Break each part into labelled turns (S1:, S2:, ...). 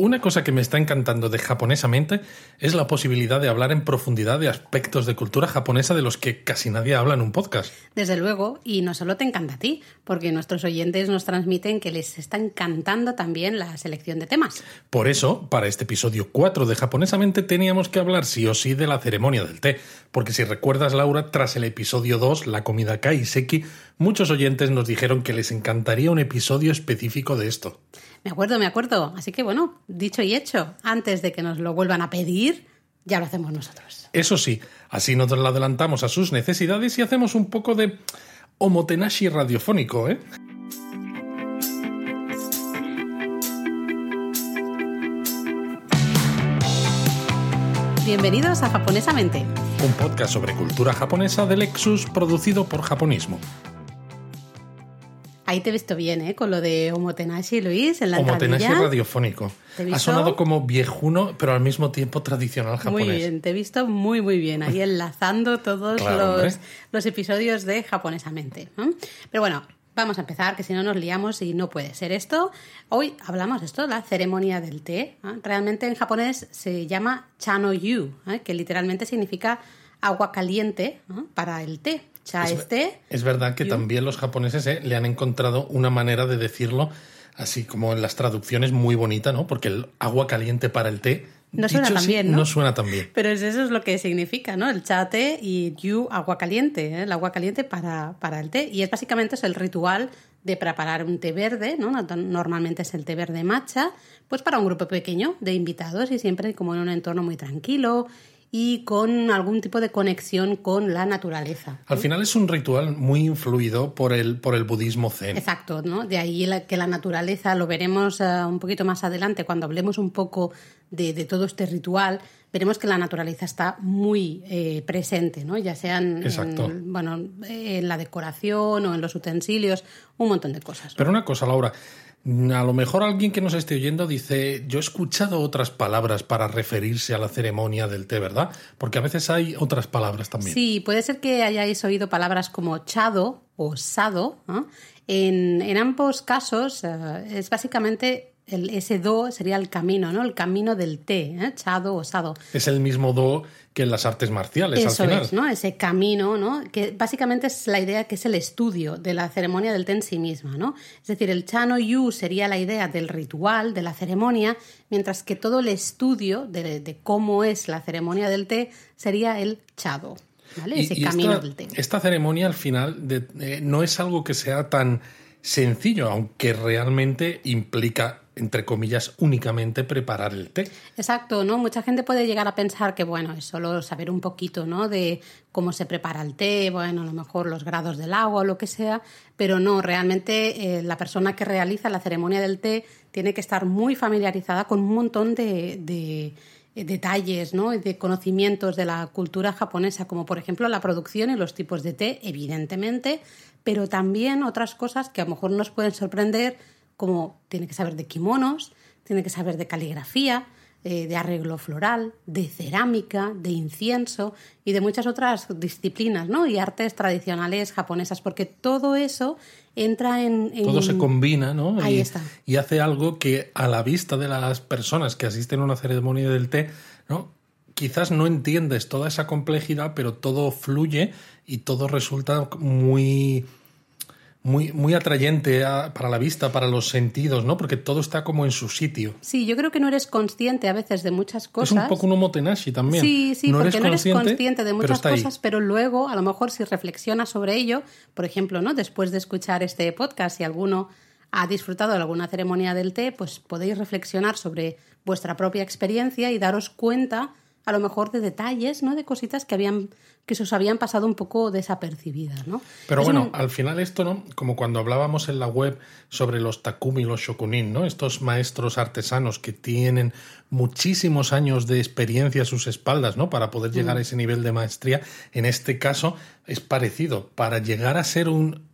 S1: Una cosa que me está encantando de japonesamente es la posibilidad de hablar en profundidad de aspectos de cultura japonesa de los que casi nadie habla en un podcast.
S2: Desde luego, y no solo te encanta a ti, porque nuestros oyentes nos transmiten que les está encantando también la selección de temas.
S1: Por eso, para este episodio 4 de japonesamente teníamos que hablar sí o sí de la ceremonia del té, porque si recuerdas Laura, tras el episodio 2, la comida kaiseki, muchos oyentes nos dijeron que les encantaría un episodio específico de esto.
S2: Me acuerdo, me acuerdo. Así que bueno, dicho y hecho, antes de que nos lo vuelvan a pedir, ya lo hacemos nosotros.
S1: Eso sí, así nos lo adelantamos a sus necesidades y hacemos un poco de omotenashi radiofónico, ¿eh?
S2: Bienvenidos a Japonesamente,
S1: Un podcast sobre cultura japonesa de Lexus producido por Japonismo.
S2: Ahí te he visto bien, ¿eh? Con lo de Omotenashi, Luis, en la
S1: Omotenashi
S2: entradilla.
S1: radiofónico.
S2: ¿Te he
S1: Ha sonado como viejuno, pero al mismo tiempo tradicional japonés.
S2: Muy bien, te he visto muy, muy bien, ahí enlazando todos
S1: Claro,
S2: los, los episodios de Japonesamente. ¿no? Pero bueno, vamos a empezar, que si no nos liamos y no puede ser esto. Hoy hablamos de esto, la ceremonia del té. ¿eh? Realmente en japonés se llama chano-yu, ¿eh? que literalmente significa agua caliente para el té. Cha
S1: Es verdad que también los japoneses eh, le han encontrado una manera de decirlo, así como en las traducciones, muy bonita, ¿no? Porque el agua caliente para el té.
S2: No suena tan
S1: así,
S2: bien, ¿no?
S1: suena tan bien.
S2: Pero es- eso es lo que significa, ¿no? El cha té y yu agua caliente, ¿eh? el agua caliente para, para el té. Y es básicamente es el ritual de preparar un té verde, ¿no? Normalmente es el té verde matcha, pues para un grupo pequeño de invitados y siempre como en un entorno muy tranquilo y con algún tipo de conexión con la naturaleza.
S1: Al final es un ritual muy influido por el, por el budismo zen.
S2: Exacto, ¿no? De ahí la- que la naturaleza, lo veremos eh, un poquito más adelante cuando hablemos un poco de, de todo este ritual, veremos que la naturaleza está muy eh, presente, ¿no? Ya sean en, bueno, en la decoración o en los utensilios, un montón de cosas.
S1: Pero una cosa, Laura, a lo mejor alguien que nos esté oyendo dice, yo he escuchado otras palabras para referirse a la ceremonia del té, ¿verdad? Porque a veces hay otras palabras también.
S2: Sí, puede ser que hayáis oído palabras como chado o sado. En, en ambos casos eh, es básicamente el, ese do sería el camino, ¿no? El camino del té, ¿eh? chado o sado.
S1: Es el mismo do que en las artes marciales
S2: Eso
S1: al final.
S2: es, ¿no? Ese camino, ¿no? Que básicamente es la idea que es el estudio de la ceremonia del té en sí misma, ¿no? Es decir, el chano yu sería la idea del ritual, de la ceremonia, mientras que todo el estudio de, de cómo es la ceremonia del té sería el chado, ¿vale?
S1: Y-
S2: Ese
S1: y
S2: camino
S1: esta,
S2: del té.
S1: esta ceremonia al final de- eh, no es algo que sea tan sencillo, aunque realmente implica, entre comillas, únicamente preparar el té.
S2: Exacto, ¿no? Mucha gente puede llegar a pensar que, bueno, es solo saber un poquito, ¿no? De cómo se prepara el té, bueno, a lo mejor los grados del agua o lo que sea, pero no, realmente eh, la persona que realiza la ceremonia del té tiene que estar muy familiarizada con un montón de, de, eh, detalles, ¿no? De conocimientos de la cultura japonesa, como por ejemplo la producción y los tipos de té, evidentemente, pero también otras cosas que a lo mejor nos pueden sorprender, como tiene que saber de kimonos, tiene que saber de caligrafía, eh, de arreglo floral, de cerámica, de incienso y de muchas otras disciplinas, ¿no? Y artes tradicionales japonesas, porque todo eso entra en... en-
S1: Todo se combina, ¿no?
S2: Ahí
S1: y,
S2: está.
S1: y hace algo que a la vista de las personas que asisten a una ceremonia del té, ¿no? Quizás no entiendes toda esa complejidad, pero todo fluye y todo resulta muy muy, muy atrayente a- para la vista, para los sentidos, ¿no? Porque todo está como en su sitio.
S2: Sí, yo creo que no eres consciente a veces de muchas cosas.
S1: Es un poco un omotenashi también.
S2: Sí, sí,
S1: no
S2: porque
S1: eres
S2: no eres
S1: consciente,
S2: de
S1: pero
S2: muchas
S1: ahí.
S2: cosas, pero luego, a lo mejor, si reflexionas sobre ello, por ejemplo, ¿no? Después de escuchar este podcast, si alguno ha disfrutado de alguna ceremonia del té, pues podéis reflexionar sobre vuestra propia experiencia y daros cuenta, a lo mejor, de detalles, ¿no? De cositas que habían que se os habían pasado un poco desapercibidas, ¿no?
S1: Pero
S2: Es
S1: bueno,
S2: un-
S1: al final esto, ¿no? Como cuando hablábamos en la web sobre los takumi y los shokunin, ¿no? Estos maestros artesanos que tienen muchísimos años de experiencia a sus espaldas, ¿no? Para poder llegar
S2: Mm.
S1: a ese nivel de maestría. En este caso es parecido. Para llegar a ser un,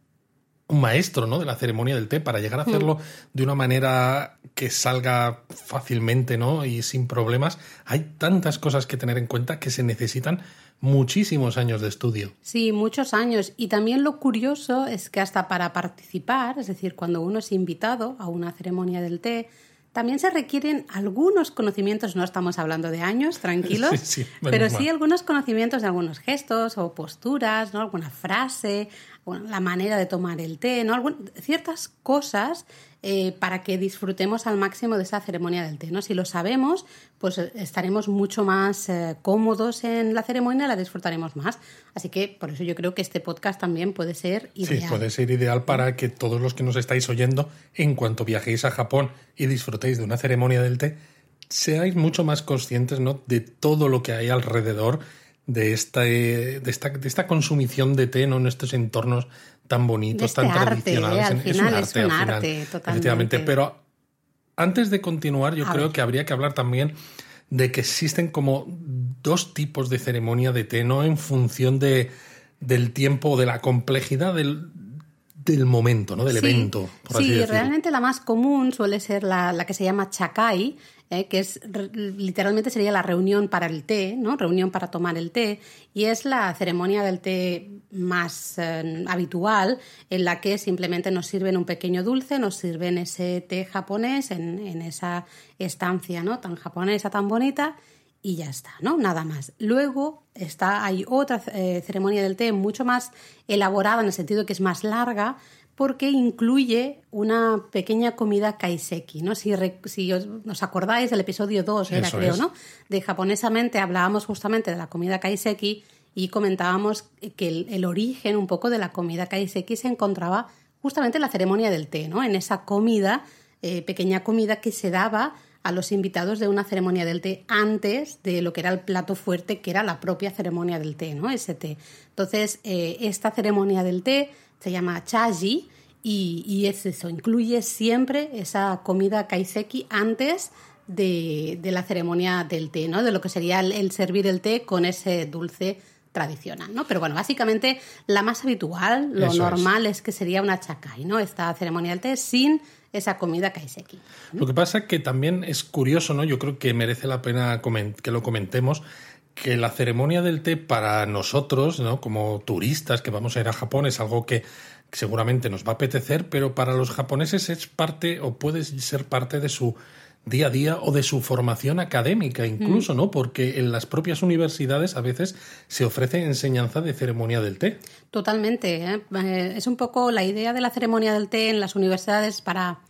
S1: un maestro, ¿no? De la ceremonia del té, para llegar a hacerlo de una manera que salga fácilmente, ¿no? Y sin problemas, hay tantas cosas que tener en cuenta que se necesitan muchísimos años de estudio.
S2: Sí, muchos años. Y también lo curioso es que hasta para participar, es decir, cuando uno es invitado a una ceremonia del té, También se requieren algunos conocimientos, no estamos hablando de años, tranquilos,
S1: Sí, sí,
S2: pero sí algunos conocimientos de algunos gestos o posturas, ¿no? alguna frase, bueno, la manera de tomar el té, ¿no? Algún- ciertas cosas eh, para que disfrutemos al máximo de esa ceremonia del té. ¿no? Si lo sabemos, pues eh, estaremos mucho más eh, cómodos en la ceremonia, la disfrutaremos más. Así que por eso yo creo que este podcast también puede ser ideal.
S1: Sí, puede ser ideal para que todos los que nos estáis oyendo, en cuanto viajéis a Japón y disfrutéis de una ceremonia del té, seáis mucho más conscientes ¿no? de todo lo que hay alrededor de esta, eh, de esta, de esta consumición de té ¿no? en estos entornos tan bonitos,
S2: este
S1: tan
S2: arte,
S1: tradicionales.
S2: ¿eh? Al
S1: Es un
S2: es
S1: arte,
S2: un
S1: al final,
S2: arte, totalmente.
S1: efectivamente. Pero antes de continuar, yo
S2: A
S1: creo
S2: ver.
S1: que habría que hablar también de que existen como dos tipos de ceremonia de té, ¿no? En función de, del tiempo, de la complejidad del, del momento, ¿no? Del
S2: Sí,
S1: evento, por
S2: sí, realmente la más común suele ser la, la que se llama chakai, eh, que es literalmente sería la reunión para el té, ¿no? Reunión para tomar el té, y es la ceremonia del té más eh, habitual, en la que simplemente nos sirven un pequeño dulce, nos sirven ese té japonés en, en esa estancia, ¿no? Tan japonesa, tan bonita, y ya está, ¿no? Nada más. Luego está, hay otra eh, ceremonia del té mucho más elaborada en el sentido de que es más larga porque incluye una pequeña comida kaiseki, ¿no? Si, re- si os, os acordáis del episodio 2, era
S1: Eso
S2: creo,
S1: es.
S2: ¿no? De japonesamente hablábamos justamente de la comida kaiseki y comentábamos que el, el origen un poco de la comida kaiseki se encontraba justamente en la ceremonia del té, ¿no? En esa comida, eh, pequeña comida que se daba a los invitados de una ceremonia del té antes de lo que era el plato fuerte, que era la propia ceremonia del té, ¿no? Ese té. Entonces, eh, esta ceremonia del té se llama chaji y, y es eso, incluye siempre esa comida kaiseki antes de, de la ceremonia del té, ¿no? De lo que sería el, el servir el té con ese dulce tradicional, ¿no? Pero bueno, básicamente la más habitual, lo
S1: Eso
S2: normal es. que sería una chakai, ¿no? Esta ceremonia del té sin esa comida kaiseki.
S1: Lo que pasa es que también es curioso, ¿no? Yo creo que merece la pena que lo comentemos, que la ceremonia del té para nosotros, ¿no? Como turistas que vamos a ir a Japón, es algo que seguramente nos va a apetecer, pero para los japoneses es parte o puede ser parte de su día a día o de su formación académica incluso, ¿no? Porque en las propias universidades a veces se ofrece enseñanza de ceremonia del té.
S2: Totalmente. ¿eh? Eh, Es un poco la idea de la ceremonia del té en las universidades para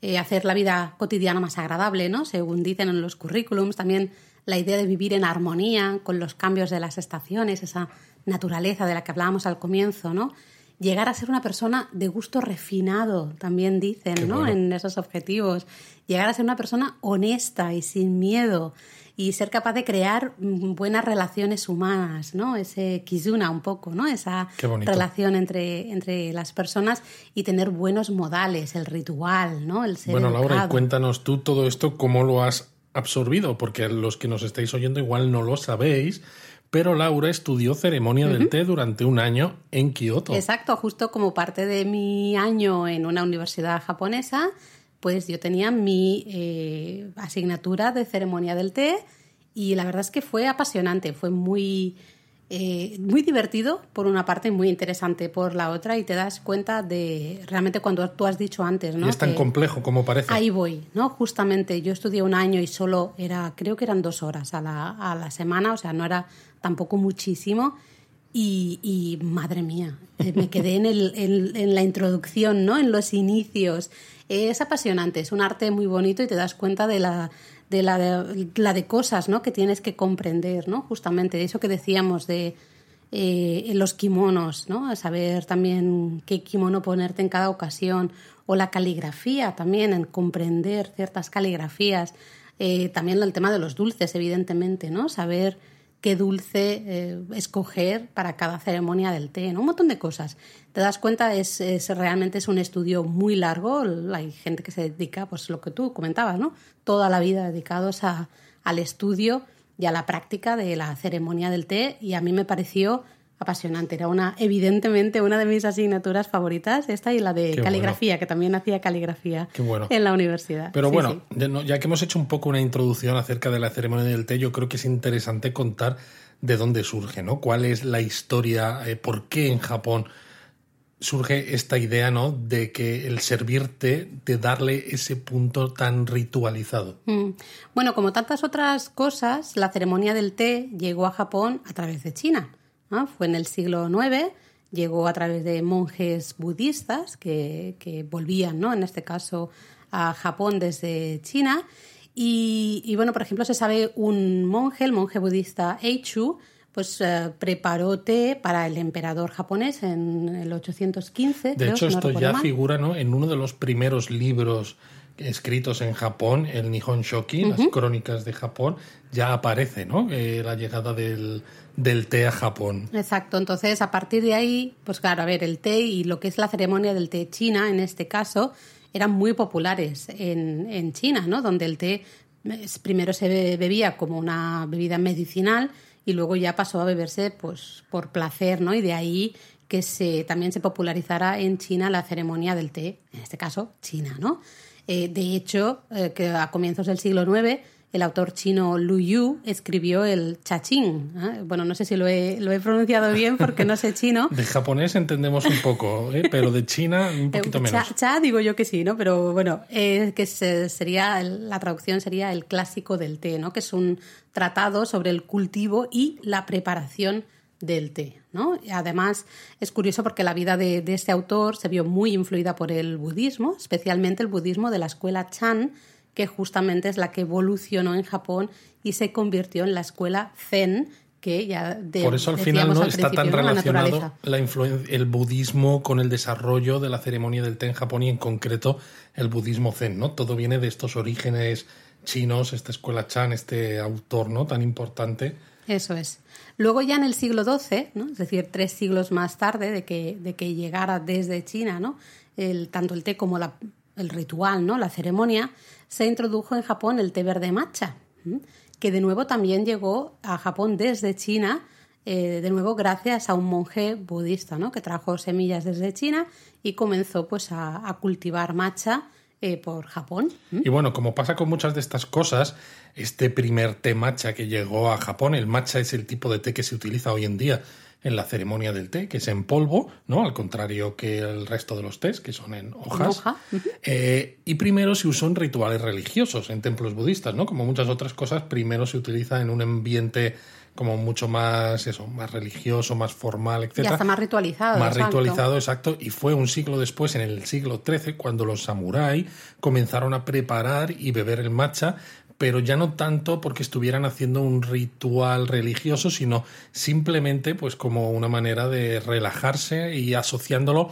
S2: eh, hacer la vida cotidiana más agradable, ¿no? Según dicen en los currículums, también la idea de vivir en armonía con los cambios de las estaciones, esa naturaleza de la que hablábamos al comienzo, ¿no? Llegar a ser una persona de gusto refinado, también dicen,
S1: Qué
S2: ¿no?
S1: bueno.
S2: En esos objetivos. Llegar a ser una persona honesta y sin miedo y ser capaz de crear mm, buenas relaciones humanas, ¿no? Ese kizuna un poco, ¿no? Esa relación entre, entre las personas y tener buenos modales, el ritual, ¿no? El ser
S1: Bueno, Laura, y cuéntanos tú todo esto, cómo lo has absorbido, porque los que nos estáis oyendo igual no lo sabéis, pero Laura estudió ceremonia del té durante un año en Kioto.
S2: Exacto, justo como parte de mi año en una universidad japonesa, pues yo tenía mi eh, asignatura de ceremonia del té y la verdad es que fue apasionante, fue muy, eh, muy divertido por una parte y muy interesante por la otra y te das cuenta de realmente cuando tú has dicho antes, ¿no?
S1: y es tan
S2: Que-
S1: complejo como parece.
S2: Ahí voy, ¿no? Justamente yo estudié un año y solo era, creo que eran dos horas a la, a la semana, o sea, no era tampoco muchísimo. Y, y, madre mía, eh, me quedé en, el, en, en la introducción, ¿no? En los inicios. Es apasionante, es un arte muy bonito y te das cuenta de la de la de, la de cosas, ¿no? Que tienes que comprender, ¿no? Justamente de eso que decíamos de eh, los kimonos, ¿no? Saber también qué kimono ponerte en cada ocasión o la caligrafía también, en comprender ciertas caligrafías. Eh, también el tema de los dulces, evidentemente, ¿no? Saber qué dulce eh, escoger para cada ceremonia del té, ¿no? Un montón de cosas. Te das cuenta, es, es, realmente es un estudio muy largo. Hay gente que se dedica, pues lo que tú comentabas, ¿no? Toda la vida dedicados a, al estudio y a la práctica de la ceremonia del té y a mí me pareció apasionante. Era una, evidentemente, una de mis asignaturas favoritas, esta y la de
S1: Qué
S2: caligrafía,
S1: bueno.
S2: que también hacía caligrafía
S1: bueno.
S2: en la universidad.
S1: Pero
S2: Sí,
S1: bueno,
S2: sí.
S1: ya que hemos hecho un poco una introducción acerca de la ceremonia del té, yo creo que es interesante contar de dónde surge, ¿no? ¿Cuál es la historia? eh, ¿Por qué en Japón surge esta idea, ¿no? De que el servirte, de darle ese punto tan ritualizado.
S2: Mm. Bueno, como tantas otras cosas, la ceremonia del té llegó a Japón a través de China. Fue en el siglo IX, llegó a través de monjes budistas que, que volvían, ¿no? En este caso, a Japón desde China. Y, y, bueno, por ejemplo, se sabe un monje, el monje budista Eichu, pues eh, preparó té para el emperador japonés en el 815.
S1: De hecho, esto ya figura ¿no? en uno de los primeros libros escritos en Japón, el Nihon Shoki, las crónicas de Japón, ya aparece ¿no? Eh, la llegada del, del té a Japón.
S2: Exacto, entonces a partir de ahí, pues claro, a ver, el té y lo que es la ceremonia del té china, en este caso, eran muy populares en, en China, ¿no? Donde el té primero se bebía como una bebida medicinal y luego ya pasó a beberse pues por placer, ¿no? Y de ahí que se, también se popularizara en China la ceremonia del té, en este caso China, ¿no? Eh, de hecho, eh, que a comienzos del siglo IX el autor chino Lu Yu escribió el chachín. ¿eh? Bueno, no sé si lo he, lo he, pronunciado bien porque no sé chino.
S1: De japonés entendemos un poco, ¿eh? pero de China un poquito menos.
S2: Cha, cha, digo yo que sí, ¿no? Pero bueno, eh, que sería la traducción sería el clásico del té, ¿no? Que es un tratado sobre el cultivo y la preparación del té. ¿no? Además, es curioso porque la vida de, de este autor se vio muy influida por el budismo, especialmente el budismo de la escuela Chan, que justamente es la que evolucionó en Japón y se convirtió en la escuela Zen, que ya de,
S1: Por eso al final no está tan relacionado la el budismo con el desarrollo de la ceremonia del té en Japón y en concreto el budismo zen, ¿no? Todo viene de estos orígenes chinos, esta escuela Chan, este autor, ¿no? Tan importante.
S2: Eso es. Luego ya en el siglo XII, ¿no? es decir, tres siglos más tarde de que, de que llegara desde China, ¿no? El, tanto el té como la, el ritual, ¿no? la ceremonia, se introdujo en Japón el té verde matcha, que de nuevo también llegó a Japón desde China, eh, de nuevo gracias a un monje budista, ¿no? que trajo semillas desde China y comenzó pues a, cultivar matcha eh, por Japón.
S1: Y bueno, como pasa con muchas de estas cosas, este primer té matcha que llegó a Japón, el matcha es el tipo de té que se utiliza hoy en día en la ceremonia del té, que es en polvo, ¿no? Al contrario que el resto de los tés, que son en hojas. Eh, y primero se usó en rituales religiosos, en templos budistas, ¿no? Como muchas otras cosas, primero se utiliza en un ambiente como mucho más eso, más religioso, más formal, etc. Y
S2: hasta más ritualizado.
S1: Más ritualizado, exacto. Y fue un siglo después, en el siglo XIII, cuando los samuráis comenzaron a preparar y beber el matcha pero ya no tanto porque estuvieran haciendo un ritual religioso, sino simplemente pues como una manera de relajarse y asociándolo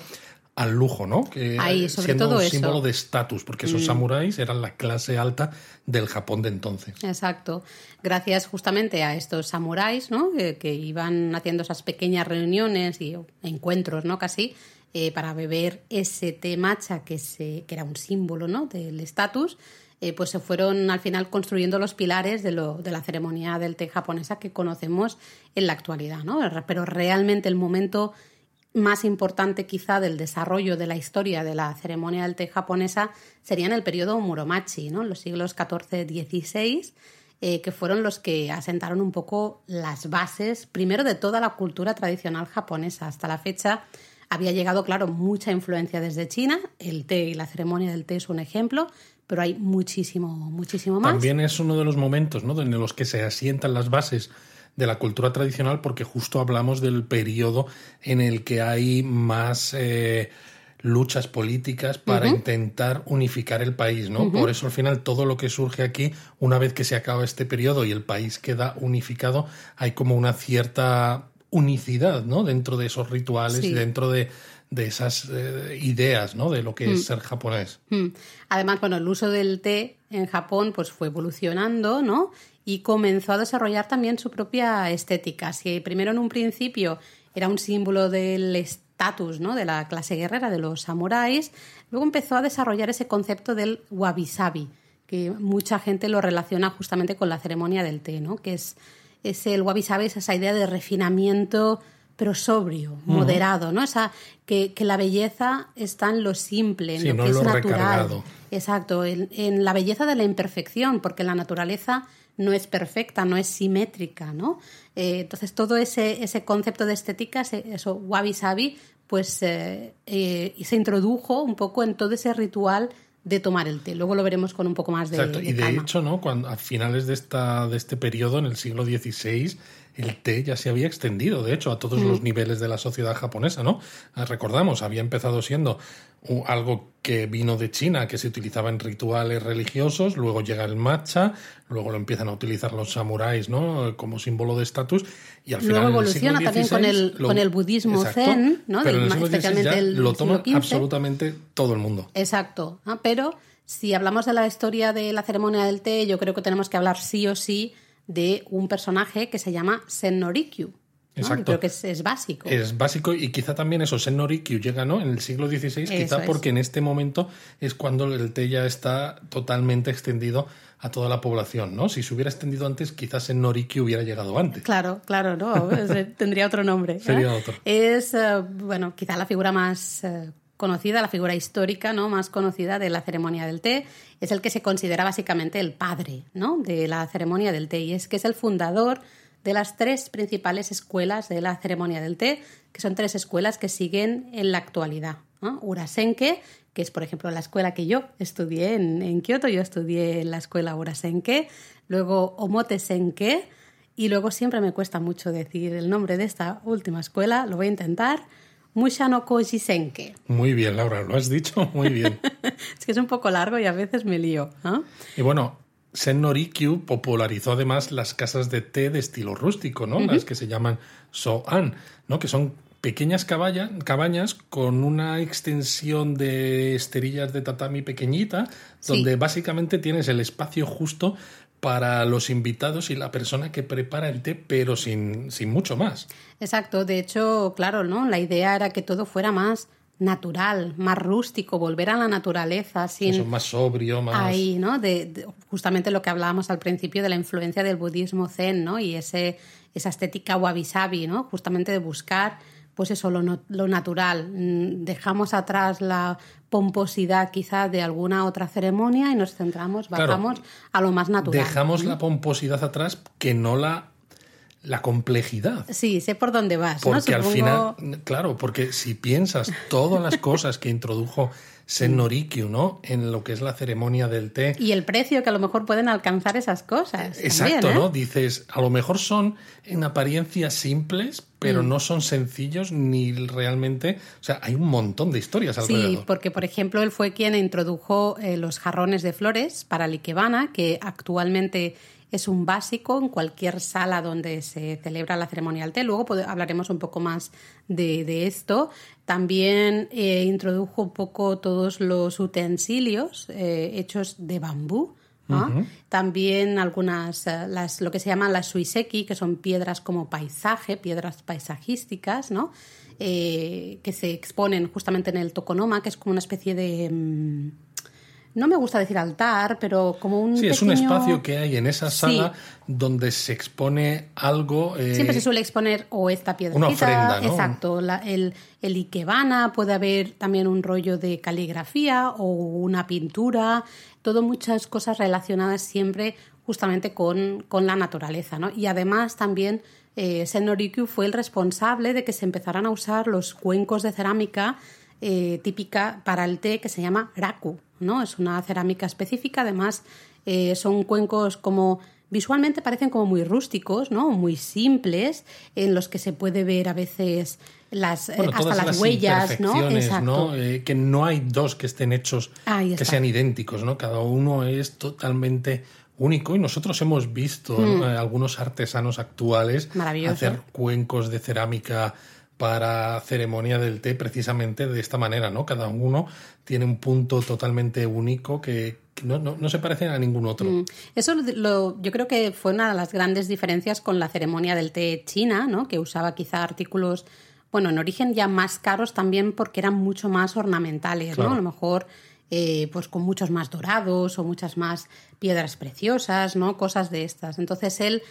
S1: al lujo, ¿no?
S2: Que Ahí, sobre
S1: siendo
S2: todo
S1: un símbolo de estatus, porque esos mm. samuráis eran la clase alta del Japón de entonces.
S2: Exacto. Gracias justamente a estos samuráis, ¿no? Que, iban haciendo esas pequeñas reuniones y encuentros, ¿no? Casi eh, para beber ese té matcha que, se, que era un símbolo, ¿no? Del estatus eh, pues se fueron al final construyendo los pilares de, lo, de la ceremonia del té japonesa que conocemos en la actualidad. ¿no? Pero realmente el momento más importante quizá del desarrollo de la historia de la ceremonia del té japonesa sería en el periodo Muromachi, ¿no? los siglos XIV-XVI, eh, que fueron los que asentaron un poco las bases, primero de toda la cultura tradicional japonesa. Hasta la fecha había llegado, claro, mucha influencia desde China, el té y la ceremonia del té es un ejemplo, pero hay muchísimo, muchísimo más.
S1: También es uno de los momentos ¿no? en los que se asientan las bases de la cultura tradicional porque justo hablamos del periodo en el que hay más eh, luchas políticas para intentar unificar el país, ¿no? Por eso al final todo lo que surge aquí, una vez que se acaba este periodo y el país queda unificado, hay como una cierta unicidad, ¿no? Dentro de esos rituales y dentro de de esas eh, ideas, ¿no? De lo que es mm. ser japonés.
S2: Mm. Además, bueno, el uso del té en Japón pues fue evolucionando, ¿no? Y comenzó a desarrollar también su propia estética. Si primero en un principio era un símbolo del estatus, ¿no? De la clase guerrera de los samuráis, luego empezó a desarrollar ese concepto del wabi-sabi, que mucha gente lo relaciona justamente con la ceremonia del té, ¿no? Que es, es el wabi-sabi, es esa idea de refinamiento pero sobrio, moderado, ¿no? Esa, que, que, la belleza está en lo simple, en lo que es natural. Exacto, en, la belleza de la imperfección, porque la naturaleza no es perfecta, no es simétrica, ¿no? Eh, entonces todo ese, ese concepto de estética, ese, eso wabi sabi, pues eh, eh, se introdujo un poco en todo ese ritual de tomar el té. Luego lo veremos con un poco más de,
S1: Exacto.
S2: de
S1: y de
S2: calma.
S1: hecho, ¿no? Cuando a finales de esta de este periodo, en el siglo XVI, el té ya se había extendido, de hecho, a todos
S2: Mm.
S1: los niveles de la sociedad japonesa, ¿no? Ah, Recordamos, había empezado siendo algo que vino de China, que se utilizaba en rituales religiosos, luego llega el matcha, luego lo empiezan a utilizar los samuráis, ¿no? Como símbolo de estatus, y al
S2: Luego
S1: final. en el
S2: evoluciona
S1: siglo
S2: también con el- con el budismo zen, ¿no?
S1: Pero
S2: Del-
S1: en el siglo XVI
S2: especialmente
S1: ya
S2: el
S1: lo toma absolutamente todo el mundo.
S2: Exacto. ¿no? Pero si hablamos de la historia de la ceremonia del té, yo creo que tenemos que hablar sí o sí de un personaje que se llama Sennorikyu. ¿no?
S1: Exacto.
S2: creo que es, es básico.
S1: Es básico y quizá también eso, Sennorikyu llega ¿no? en el siglo XVI, quizá
S2: es.
S1: porque en este momento es cuando el té ya está totalmente extendido a toda la población. ¿no? Si se hubiera extendido antes, quizás Sennorikyu hubiera llegado antes.
S2: Claro, claro, no, tendría otro nombre. ¿eh?
S1: Sería otro.
S2: Es, eh, bueno, quizá la figura más eh, conocida, la figura histórica, ¿no? Más conocida de la ceremonia del té. Es el que se considera básicamente el padre, ¿no? De la ceremonia del té. Y es que es el fundador de las tres principales escuelas de la ceremonia del té, que son tres escuelas que siguen en la actualidad. ¿no? Urasenke, que es, por ejemplo, la escuela que yo estudié en, en Kioto, yo estudié en la escuela Urasenke, luego Omote Senke, y luego siempre me cuesta mucho decir el nombre de esta última escuela, lo voy a intentar, Mushano Koji Senke.
S1: Muy bien, Laura, lo has dicho muy bien.
S2: Es que es un poco largo y a veces me lío.
S1: y bueno, Sennorikyu popularizó además las casas de té de estilo rústico, ¿no? Las que se llaman So-an, ¿no? Que son pequeñas caballa- cabañas con una extensión de esterillas de tatami pequeñita,
S2: Sí.
S1: donde básicamente tienes el espacio justo para los invitados y la persona que prepara el té, pero sin, sin mucho más.
S2: Exacto, de hecho, claro, ¿no? La idea era que todo fuera más natural, más rústico, volver a la naturaleza, sin
S1: Eso, más sobrio, más...
S2: ahí, ¿no? De, de- justamente lo que hablábamos al principio de la influencia del budismo zen, ¿no? Y ese, esa estética wabi-sabi, ¿no? Justamente de buscar, pues eso, lo, no- lo natural. Mm, Dejamos atrás la pomposidad quizá de alguna otra ceremonia y nos centramos,
S1: Claro.
S2: bajamos a lo más natural.
S1: Dejamos la pomposidad atrás que no la, la complejidad.
S2: Sí, sé por dónde vas, ¿no?
S1: Porque al final, claro, porque si piensas todas las cosas que introdujo Sennorikyu, ¿no? En lo que es la ceremonia del té.
S2: Y el precio que a lo mejor pueden alcanzar esas cosas.
S1: Exacto,
S2: también, ¿eh?
S1: ¿no? Dices, a lo mejor son en apariencia simples, pero
S2: Mm.
S1: no son sencillos ni realmente. O sea, hay un montón de historias alrededor.
S2: Sí, porque por ejemplo él fue quien introdujo eh, los jarrones de flores para el ikebana, que actualmente es un básico en cualquier sala donde se celebra la ceremonia del té. Luego hablaremos un poco más de, de esto. También eh, introdujo un poco todos los utensilios eh, hechos de bambú. ¿no? También algunas, eh, las, lo que se llaman las suiseki, que son piedras como paisaje, piedras paisajísticas, ¿no? Eh, que se exponen justamente en el tokonoma, que es como una especie de... mm, no me gusta decir altar, pero como un
S1: Sí, es un espacio que hay en esa sala donde se expone algo. eh,
S2: Siempre se suele exponer o esta piedra.
S1: una ofrenda, ¿no?
S2: Exacto. la- el, el ikebana, puede haber también un rollo de caligrafía o una pintura. Todo muchas cosas relacionadas siempre justamente con, con la naturaleza. ¿no? Y además también eh, Sennorikyu fue el responsable de que se empezaran a usar los cuencos de cerámica eh, típica para el té que se llama raku, ¿no? Es una cerámica específica, además eh, son cuencos como visualmente parecen como muy rústicos, ¿no? Muy simples, en los que se puede ver a veces las eh,
S1: bueno,
S2: hasta
S1: todas
S2: las, huellas, ¿no? Exacto.
S1: ¿no? Eh, que no hay dos que estén hechos que sean idénticos, ¿no? Cada uno es totalmente único y nosotros hemos visto ¿no? Eh, algunos artesanos actuales hacer cuencos de cerámica para ceremonia del té precisamente de esta manera, ¿no? Cada uno tiene un punto totalmente único que, que no, no, no se parece a ningún otro.
S2: Mm. Eso lo, yo creo que fue una de las grandes diferencias con la ceremonia del té china, ¿no? que usaba quizá artículos, bueno, en origen ya más caros también porque eran mucho más ornamentales,
S1: Claro.
S2: ¿no? A lo mejor eh, pues con muchos más dorados o muchas más piedras preciosas, ¿no? Cosas de estas. Entonces él,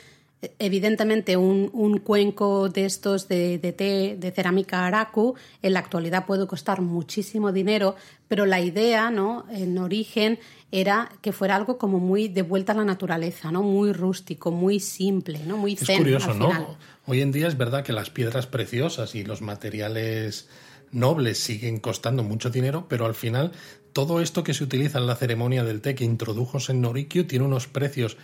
S2: evidentemente, un, un cuenco de estos de, de té de cerámica araku en la actualidad puede costar muchísimo dinero, pero la idea, ¿no? En origen era que fuera algo como muy de vuelta a la naturaleza, ¿no? Muy rústico, muy simple, ¿no? Muy
S1: Es
S2: zen
S1: curioso,
S2: al
S1: ¿no? Hoy en día es verdad que las piedras preciosas y los materiales nobles siguen costando mucho dinero, pero al final todo esto que se utiliza en la ceremonia del té que introdujo Sennorikyu tiene unos precios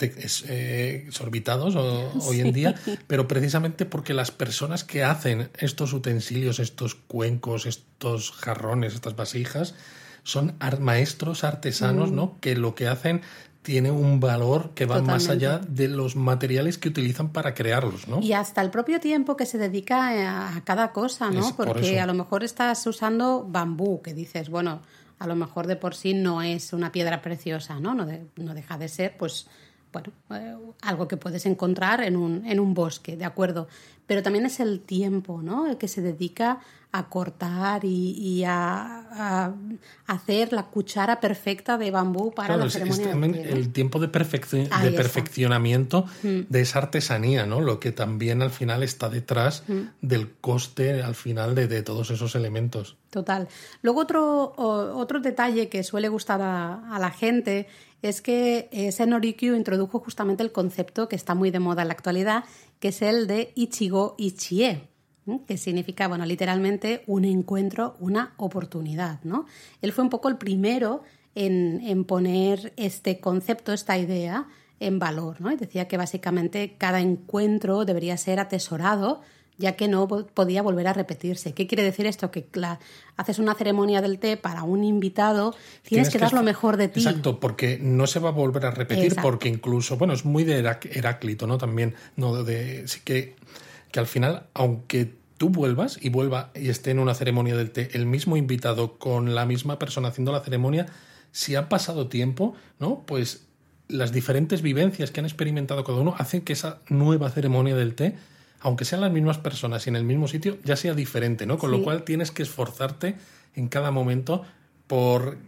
S1: eh, exorbitados hoy en día, pero precisamente porque las personas que hacen estos utensilios, estos cuencos, estos jarrones, estas vasijas, son maestros artesanos, ¿no? Que lo que hacen tiene un valor que va más allá de los materiales que utilizan para crearlos, ¿no?
S2: Y hasta el propio tiempo que se dedica a cada cosa, ¿no? Porque a lo mejor estás usando bambú, que dices, bueno, a lo mejor de por sí no es una piedra preciosa, ¿no? No, no deja de ser, pues, bueno, eh, algo que puedes encontrar en un, en un bosque, ¿de acuerdo? Pero también es el tiempo, ¿no? El que se dedica a cortar y, a, hacer la cuchara perfecta de bambú para la ceremonia.
S1: el tiempo de, de perfeccionamiento mm. de esa artesanía, ¿no? Lo que también al final está detrás mm. del coste al final de, todos esos elementos.
S2: Total. Luego otro, otro detalle que suele gustar a, la gente es que eh, Senorikyu introdujo justamente el concepto que está muy de moda en la actualidad, que es el de Ichigo Ichie que significa, bueno, literalmente un encuentro, una oportunidad, ¿no? Él fue un poco el primero en, poner este concepto, esta idea en valor, ¿no? Y decía que básicamente cada encuentro debería ser atesorado, ya que no podía volver a repetirse. ¿Qué quiere decir esto? Que haces una ceremonia del té para un invitado, tienes, que, dar lo mejor de ti.
S1: Exacto, porque no se va a volver a repetir, porque incluso, bueno, es muy de Heráclito, ¿no? También, no de, sí que que al final, aunque tú vuelvas y vuelva y esté en una ceremonia del té el mismo invitado con la misma persona haciendo la ceremonia, si ha pasado tiempo, ¿no? Pues las diferentes vivencias que han experimentado cada uno hacen que esa nueva ceremonia del té, aunque sean las mismas personas y en el mismo sitio, ya sea diferente, ¿no? Con lo cual tienes que esforzarte en cada momento por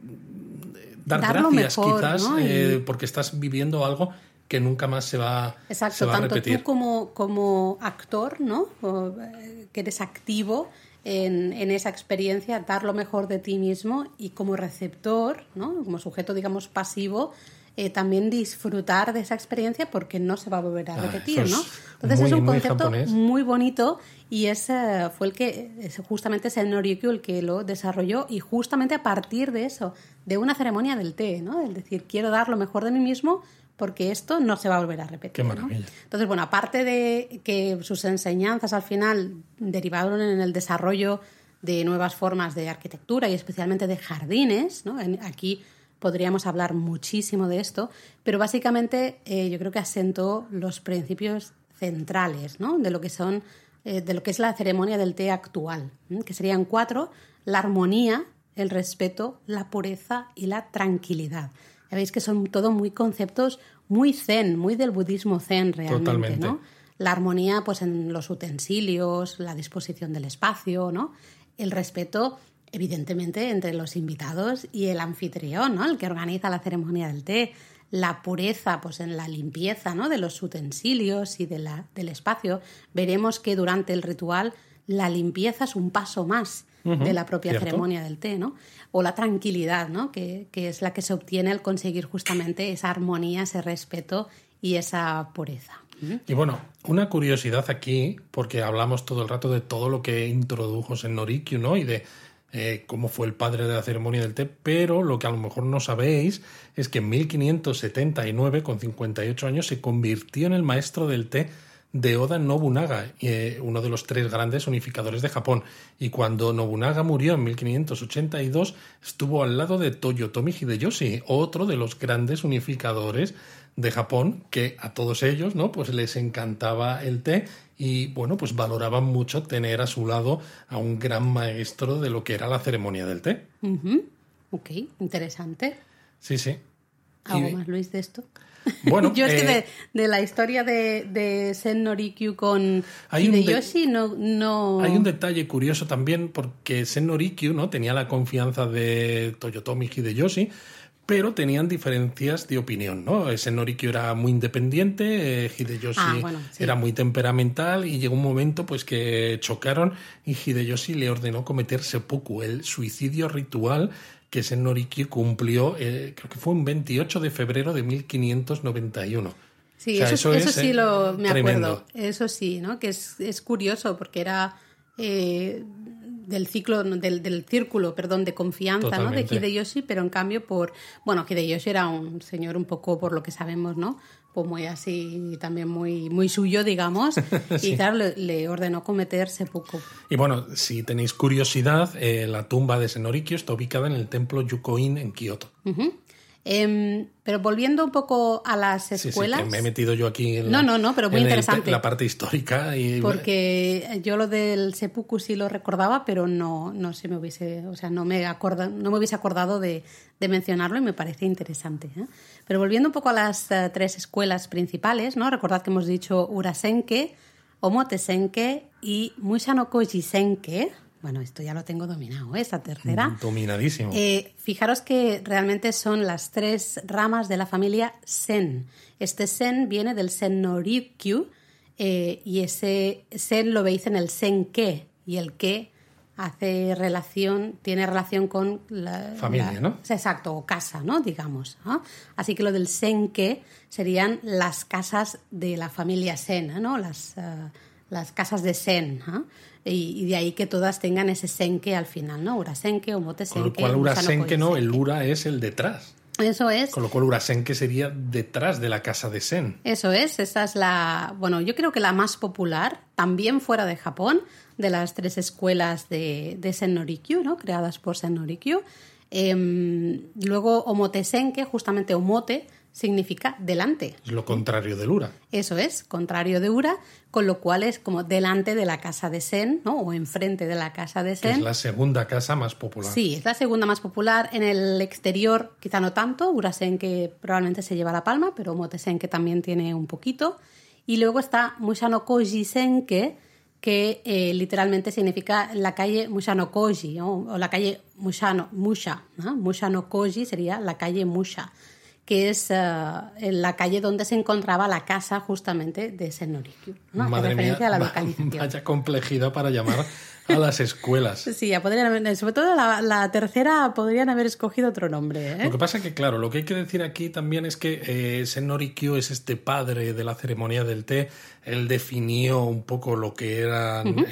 S1: dar, gracias, quizás, eh, porque estás viviendo algo que nunca más se va,
S2: Exacto,
S1: a
S2: tanto tú como, como actor, ¿no? Eh, que eres activo en, en, esa experiencia, dar lo mejor de ti mismo y como receptor, ¿no? Como sujeto, digamos, pasivo, eh, también disfrutar de esa experiencia porque no se va a volver a ah, repetir, ¿no? Entonces es un concepto muy, bonito y ese fue el que, justamente es el Norikyu el que lo desarrolló y justamente a partir de eso, de una ceremonia del té, ¿no? Es decir, quiero dar lo mejor de mí mismo porque esto no se va a volver a repetir.
S1: Qué maravilla.
S2: Entonces, bueno, aparte de que sus enseñanzas al final derivaron en el desarrollo de nuevas formas de arquitectura y especialmente de jardines, ¿no? aquí podríamos hablar muchísimo de esto, pero básicamente eh, yo creo que asentó los principios centrales ¿no? de lo que son eh, de lo que es la ceremonia del té actual, que serían cuatro: la armonía, el respeto, la pureza y la tranquilidad. Ya veis que son todo muy conceptos muy zen, muy del budismo zen realmente, ¿no? La armonía pues en los utensilios, la disposición del espacio, ¿no? El respeto evidentemente entre los invitados y el anfitrión, ¿no? El que organiza la ceremonia del té, la pureza pues en la limpieza, ¿no? de los utensilios y de la, del espacio. Veremos que durante el ritual la limpieza es un paso más de la propia ceremonia del té, ¿no? O la tranquilidad, ¿no? Que, es la que se obtiene al conseguir justamente esa armonía, ese respeto y esa pureza.
S1: Y bueno, una curiosidad aquí, porque hablamos todo el rato de todo lo que introdujo en Norikyu, ¿no? Y de eh, cómo fue el padre de la ceremonia del té, pero lo que a lo mejor no sabéis es que en 1579, con 58 años, se convirtió en el maestro del té de Oda Nobunaga, eh, uno de los tres grandes unificadores de Japón. Y cuando Nobunaga murió en 1582, estuvo al lado de Toyotomi Hideyoshi, otro de los grandes unificadores de Japón, que a todos ellos, ¿no? Pues les encantaba el té y, bueno, pues valoraban mucho tener a su lado a un gran maestro de lo que era la ceremonia del té.
S2: Ok, interesante.
S1: Sí, sí.
S2: ¿Algo más, Luis, de esto? Bueno, yo es que eh, de, la historia de, de Sen Norikyu con Hideyoshi no, no...
S1: Hay un detalle curioso también porque Sen Norikyu ¿no? tenía la confianza de Toyotomi Hideyoshi, pero tenían diferencias de opinión, ¿no? Sen Norikyu era muy independiente, eh, Hideyoshi ah, era muy temperamental y llegó un momento pues que chocaron y Hideyoshi le ordenó cometer seppuku, el suicidio ritual que Sen Norikyu cumplió, eh, creo que fue un 28 de febrero de 1591.
S2: Sí, eso, sí eh, lo me acuerdo. Eso sí, ¿no? Que es, curioso porque era. Eh, del ciclo, del, del, círculo, perdón, de confianza, ¿no? De Hideyoshi, pero en cambio por, bueno, Hideyoshi era un señor un poco, por lo que sabemos, ¿no? Pues muy así, también muy, muy suyo, digamos, y claro, le, ordenó cometer seppuku.
S1: Y bueno, si tenéis curiosidad, eh, la tumba de Senorikyo está ubicada en el templo Yukoin en Kioto.
S2: Em, pero volviendo un poco a las escuelas.
S1: Sí, me he metido yo aquí en
S2: no, la, no, no, pero muy interesante.
S1: la parte histórica. Y...
S2: Porque yo lo del seppuku sí lo recordaba, pero no, no se me hubiese, o sea, no me, acorda, no me hubiese acordado de, de mencionarlo y me parece interesante. ¿eh? Pero volviendo un poco a las eh, tres escuelas principales, ¿no? Recordad que hemos dicho Urasenke, Omotesenke y Mushanokoji Senke bueno, esto ya lo tengo dominado, ¿eh? esta tercera.
S1: Mm, dominadísimo.
S2: Eh, fijaros que realmente son las tres ramas de la familia Sen. Este Sen viene del Sen Norikyu eh, y ese Sen lo veis en el Senke y el que hace relación, tiene relación con la
S1: familia, ¿no?
S2: Exacto, o casa, ¿no? Digamos. Así que lo del Senke serían las casas de la familia Sen, ¿no? Las, las casas de Sen y, de ahí que todas tengan ese senke al final, ¿no? Urasenke o motesenke.
S1: Con lo cual urasenke no, el ura es el detrás.
S2: Eso es.
S1: Con lo cual urasenke sería detrás de la casa de Sen.
S2: Eso es, esa es la, bueno, yo creo que la más popular, también fuera de Japón, de las tres escuelas de, de Sen Norikyu, ¿no? Creadas por Sen Norikyu. Em, luego Omotesenke, justamente Omote, significa delante.
S1: Es lo contrario del Ura.
S2: Eso es, contrario de Ura, con lo cual es como delante de la casa de Sen, ¿no? O enfrente de la casa de Sen.
S1: es la segunda casa más popular.
S2: Sí, es la segunda más popular. En el exterior, quizá no tanto. Urasen que probablemente se lleva la palma, pero Motesen que también tiene un poquito. Y luego está Mushano Koji Senke, que eh, literalmente significa la calle Mushano Koji, o la calle Mushano, Musha. ¿no? Mushano Koji sería la calle Musha que es eh, en la calle donde se encontraba la casa justamente de Senorikyu. ¿no?
S1: Madre mía, a la localización. Vaya complejidad para llamar a las escuelas.
S2: Sí, ya podrían sobre todo la, tercera podrían haber escogido otro nombre. ¿eh?
S1: Lo que pasa es que, claro, lo que hay que decir aquí también es que eh, Senorikyu es este padre de la ceremonia del té. Él definió un poco lo que eran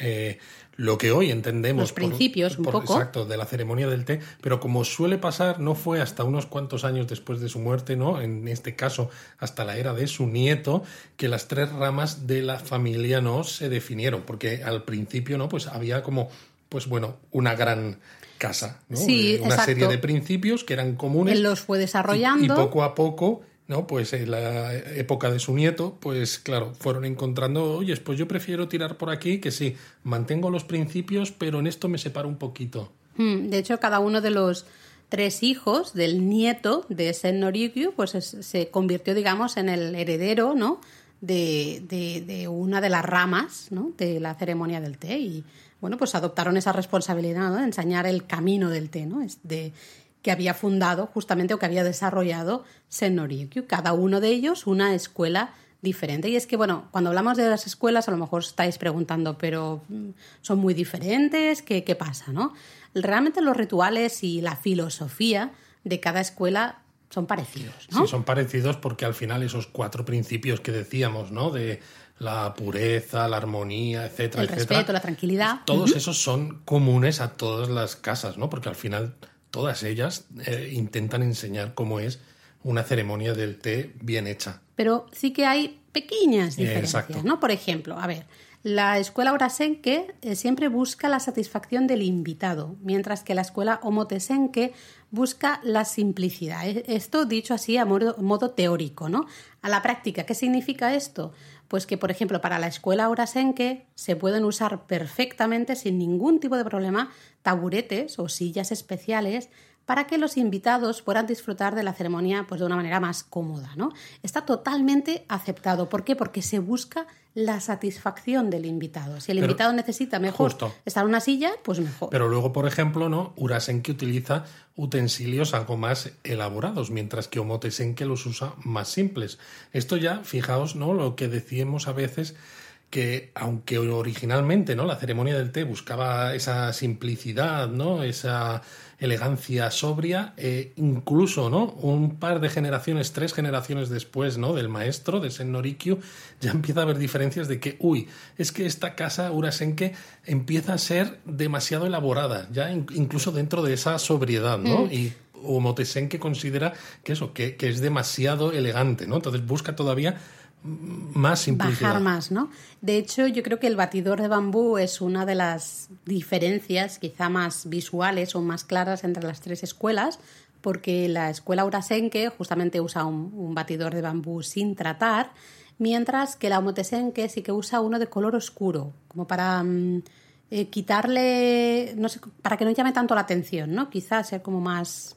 S1: lo que hoy entendemos.
S2: Los principios, un poco.
S1: Exacto, de la ceremonia del té, pero como suele pasar, no fue hasta unos cuantos años después de su muerte, ¿no? En este caso, hasta la era de su nieto, que las tres ramas de la familia no se definieron, porque al principio, ¿no? Pues había como, pues bueno, una gran casa, ¿no?
S2: Sí,
S1: una serie de principios que eran comunes.
S2: Él los fue desarrollando.
S1: y poco a poco ¿no? Pues en la época de su nieto, pues claro, fueron encontrando, oye, pues yo prefiero tirar por aquí, que sí, mantengo los principios, pero en esto me separo un poquito.
S2: Hmm, de hecho, cada uno de los tres hijos del nieto de Sen Norikyu, pues se convirtió, digamos, en el heredero, ¿no? De, de, una de las ramas, ¿no? De la ceremonia del té y, bueno, pues adoptaron esa responsabilidad, ¿no? De enseñar el camino del té, ¿no? De, que había fundado justamente o que había desarrollado Sennorikyu. Cada uno de ellos una escuela diferente. Y es que, bueno, cuando hablamos de las escuelas, a lo mejor estáis preguntando, pero mm, son muy diferentes, ¿qué, qué pasa? ¿no? Realmente los rituales y la filosofía de cada escuela son parecidos, ¿no?
S1: Sí, son parecidos porque al final esos cuatro principios que decíamos, ¿no? De la pureza, la armonía, etcétera,
S2: El respeto, la tranquilidad.
S1: Todos esos son comunes a todas las casas, ¿no? Porque al final todas ellas eh, intentan enseñar cómo es una ceremonia del té bien hecha.
S2: Pero sí que hay pequeñas diferencias, ¿no? Por ejemplo, a ver, la escuela Urasenke eh, siempre busca la satisfacción del invitado, mientras que la escuela Omotesenke busca la simplicidad. E, esto dicho así a modo, modo teórico, ¿no? A la práctica, ¿qué significa esto? Pues que, por ejemplo, para la escuela Urasenke se pueden usar perfectamente, sin ningún tipo de problema, taburetes o sillas especiales para que los invitados puedan disfrutar de la ceremonia pues, de una manera más cómoda. ¿no? Está totalmente aceptado. ¿Por qué? Porque se busca la satisfacción del invitado. Si el invitado necesita mejor estar en una silla, pues mejor.
S1: Pero luego, por ejemplo, ¿no? Urasenke utiliza utensilios algo más elaborados, mientras que Omotesenke los usa más simples. Esto ya, fijaos, ¿no? Lo que decíamos a veces que aunque originalmente ¿no? la ceremonia del té buscaba esa simplicidad, ¿no? esa elegancia sobria, eh, incluso ¿no? un par de generaciones, tres generaciones después ¿no? del maestro, de Sen Norikyu, ya empieza a haber diferencias de que, uy, es que esta casa Urasenke empieza a ser demasiado elaborada, ya incluso dentro de esa sobriedad, ¿no? Mm. Y Omotesenke considera que eso, que, que es demasiado elegante, ¿no? Entonces busca todavía más simplicidad.
S2: Bajar más, ¿no? De hecho, yo creo que el batidor de bambú es una de las diferencias quizá más visuales o más claras entre las tres escuelas, porque la escuela Urasenke justamente usa un, batidor de bambú sin tratar, mientras que la Omotesenke sí que usa uno de color oscuro, como para mm, eh, quitarle, no sé, para que no llame tanto la atención, ¿no? Quizás ser como más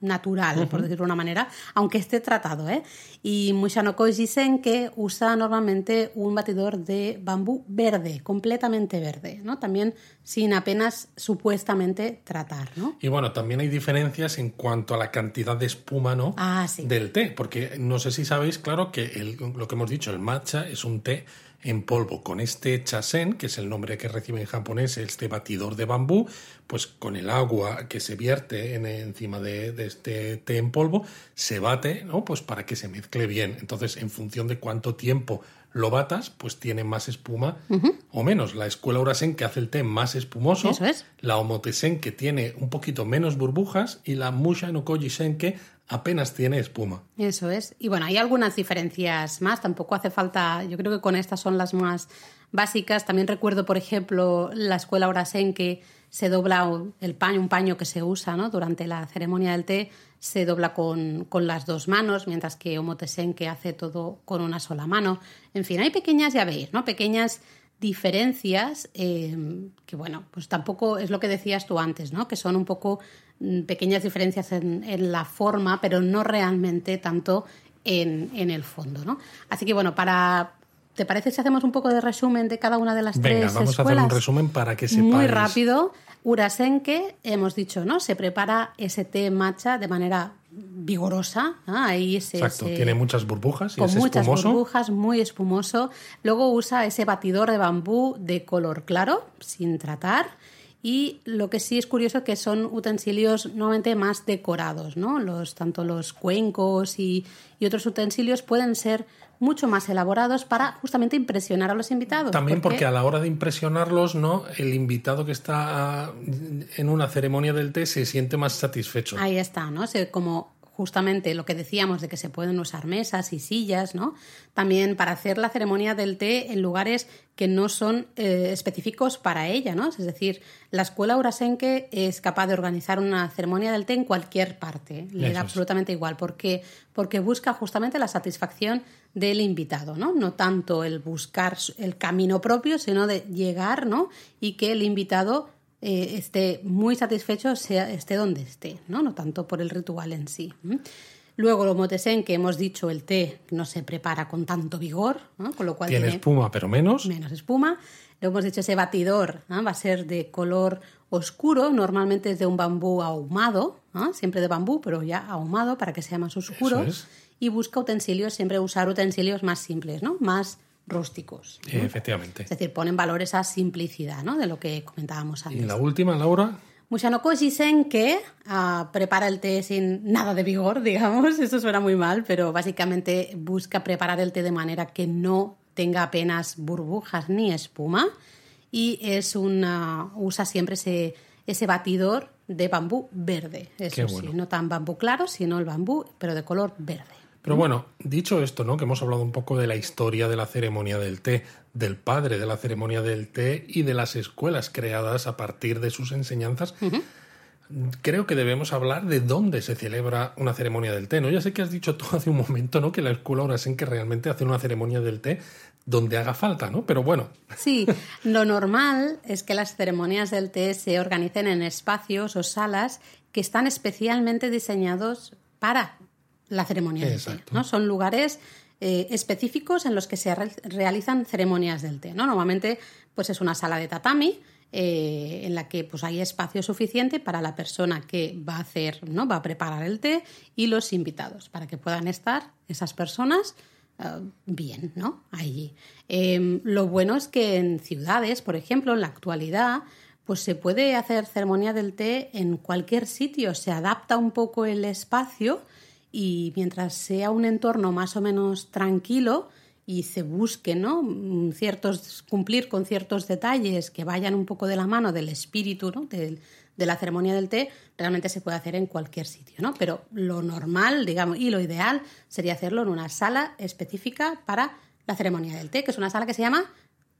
S2: natural, por decirlo de una manera, aunque esté tratado. ¿eh? Y Mushano dicen que usa normalmente un batidor de bambú verde, completamente verde, ¿no? también sin apenas supuestamente tratar. ¿no?
S1: Y bueno, también hay diferencias en cuanto a la cantidad de espuma ¿no?
S2: Ah,
S1: del té, porque no sé si sabéis, claro, que lo que hemos dicho, el matcha es un té en polvo. Con este chasen, que es el nombre que recibe en japonés este batidor de bambú, pues con el agua que se vierte en, encima de, este té en polvo, se bate, ¿no? Pues para que se mezcle bien. Entonces, en función de cuánto tiempo lo batas, pues tiene más espuma o menos. La escuela Urasen que hace el té más espumoso,
S2: es.
S1: la Omotesen que tiene un poquito menos burbujas y la Musha no Koji que apenas tiene espuma.
S2: Eso es. Y bueno, hay algunas diferencias más, tampoco hace falta, yo creo que con estas son las más básicas. También recuerdo, por ejemplo, la escuela Orasen que se dobla el paño, un paño que se usa ¿no? durante la ceremonia del té, se dobla con, con las dos manos, mientras que Omotesen que hace todo con una sola mano. En fin, hay pequeñas, ya veis, ¿no? Pequeñas diferencias eh, que, bueno, pues tampoco es lo que decías tú antes, ¿no? Que son un poco pequeñas diferencias en, en la forma, pero no realmente tanto en, en, el fondo, ¿no? Así que, bueno, para... ¿Te parece si hacemos un poco de resumen de cada una de las
S1: Venga,
S2: tres
S1: vamos
S2: a
S1: hacer un resumen para que sepáis.
S2: Muy rápido. Urasenke, hemos dicho, ¿no? Se prepara ese té matcha de manera vigorosa. Ahí
S1: Exacto, tiene muchas burbujas y
S2: con
S1: es
S2: muchas
S1: espumoso.
S2: burbujas, muy espumoso. Luego usa ese batidor de bambú de color claro, sin tratar. Y lo que sí es curioso que son utensilios nuevamente más decorados, ¿no? Los, tanto los cuencos y, y otros utensilios pueden ser mucho más elaborados para justamente impresionar a los invitados.
S1: También porque, a la hora de impresionarlos, ¿no? El invitado que está en una ceremonia del té se siente más satisfecho.
S2: Ahí está, ¿no? como justamente lo que decíamos de que se pueden usar mesas y sillas, ¿no? También para hacer la ceremonia del té en lugares que no son eh, específicos para ella, ¿no? Es decir, la escuela Urasenke es capaz de organizar una ceremonia del té en cualquier parte, le da absolutamente igual, porque porque busca justamente la satisfacción del invitado, ¿no? No tanto el buscar el camino propio, sino de llegar, ¿no? Y que el invitado eh, esté muy satisfecho, sea, esté donde esté, ¿no? no tanto por el ritual en sí. Luego lo motesen, que hemos dicho, el té no se prepara con tanto vigor, con lo cual
S1: tiene, espuma, pero menos.
S2: Menos espuma. Lo hemos dicho, ese batidor va a ser de color oscuro, normalmente es de un bambú ahumado, siempre de bambú, pero ya ahumado para que sea más oscuro. Y busca utensilios, siempre usar utensilios más simples, ¿no? Más rústicos.
S1: Efectivamente.
S2: Es decir, ponen valor esa simplicidad ¿no? de lo que comentábamos antes.
S1: Y la última, Laura.
S2: Mushanoko dicen que ah, prepara el té sin nada de vigor, digamos. Eso suena muy mal, pero básicamente busca preparar el té de manera que no tenga apenas burbujas ni espuma. Y es una, usa siempre ese, ese batidor de bambú verde. Eso sí, no tan bambú claro, sino el bambú, pero de color verde.
S1: Pero bueno, dicho esto, ¿no? Que hemos hablado un poco de la historia de la ceremonia del té, del padre de la ceremonia del té y de las escuelas creadas a partir de sus enseñanzas. Creo que debemos hablar de dónde se celebra una ceremonia del té, ¿no? Ya sé que has dicho tú hace un momento, ¿no? Que la escuela ahora que realmente hace una ceremonia del té donde haga falta, ¿no? Pero bueno.
S2: Sí, lo normal es que las ceremonias del té se organicen en espacios o salas que están especialmente diseñados para la ceremonia del té. ¿no? Son lugares eh, específicos en los que se realizan ceremonias del té. ¿no? Normalmente pues es una sala de tatami eh, en la que pues, hay espacio suficiente para la persona que va a hacer, ¿no? va a preparar el té y los invitados, para que puedan estar esas personas eh, bien, ¿no? Allí. Em, lo bueno es que en ciudades, por ejemplo, en la actualidad, pues se puede hacer ceremonia del té en cualquier sitio, se adapta un poco el espacio y mientras sea un entorno más o menos tranquilo y se busque, ¿no? Ciertos, cumplir con ciertos detalles que vayan un poco de la mano del espíritu, ¿no? Del, de la ceremonia del té realmente se puede hacer en cualquier sitio, ¿no? Pero lo normal, digamos, y lo ideal sería hacerlo en una sala específica para la ceremonia del té, que es una sala que se llama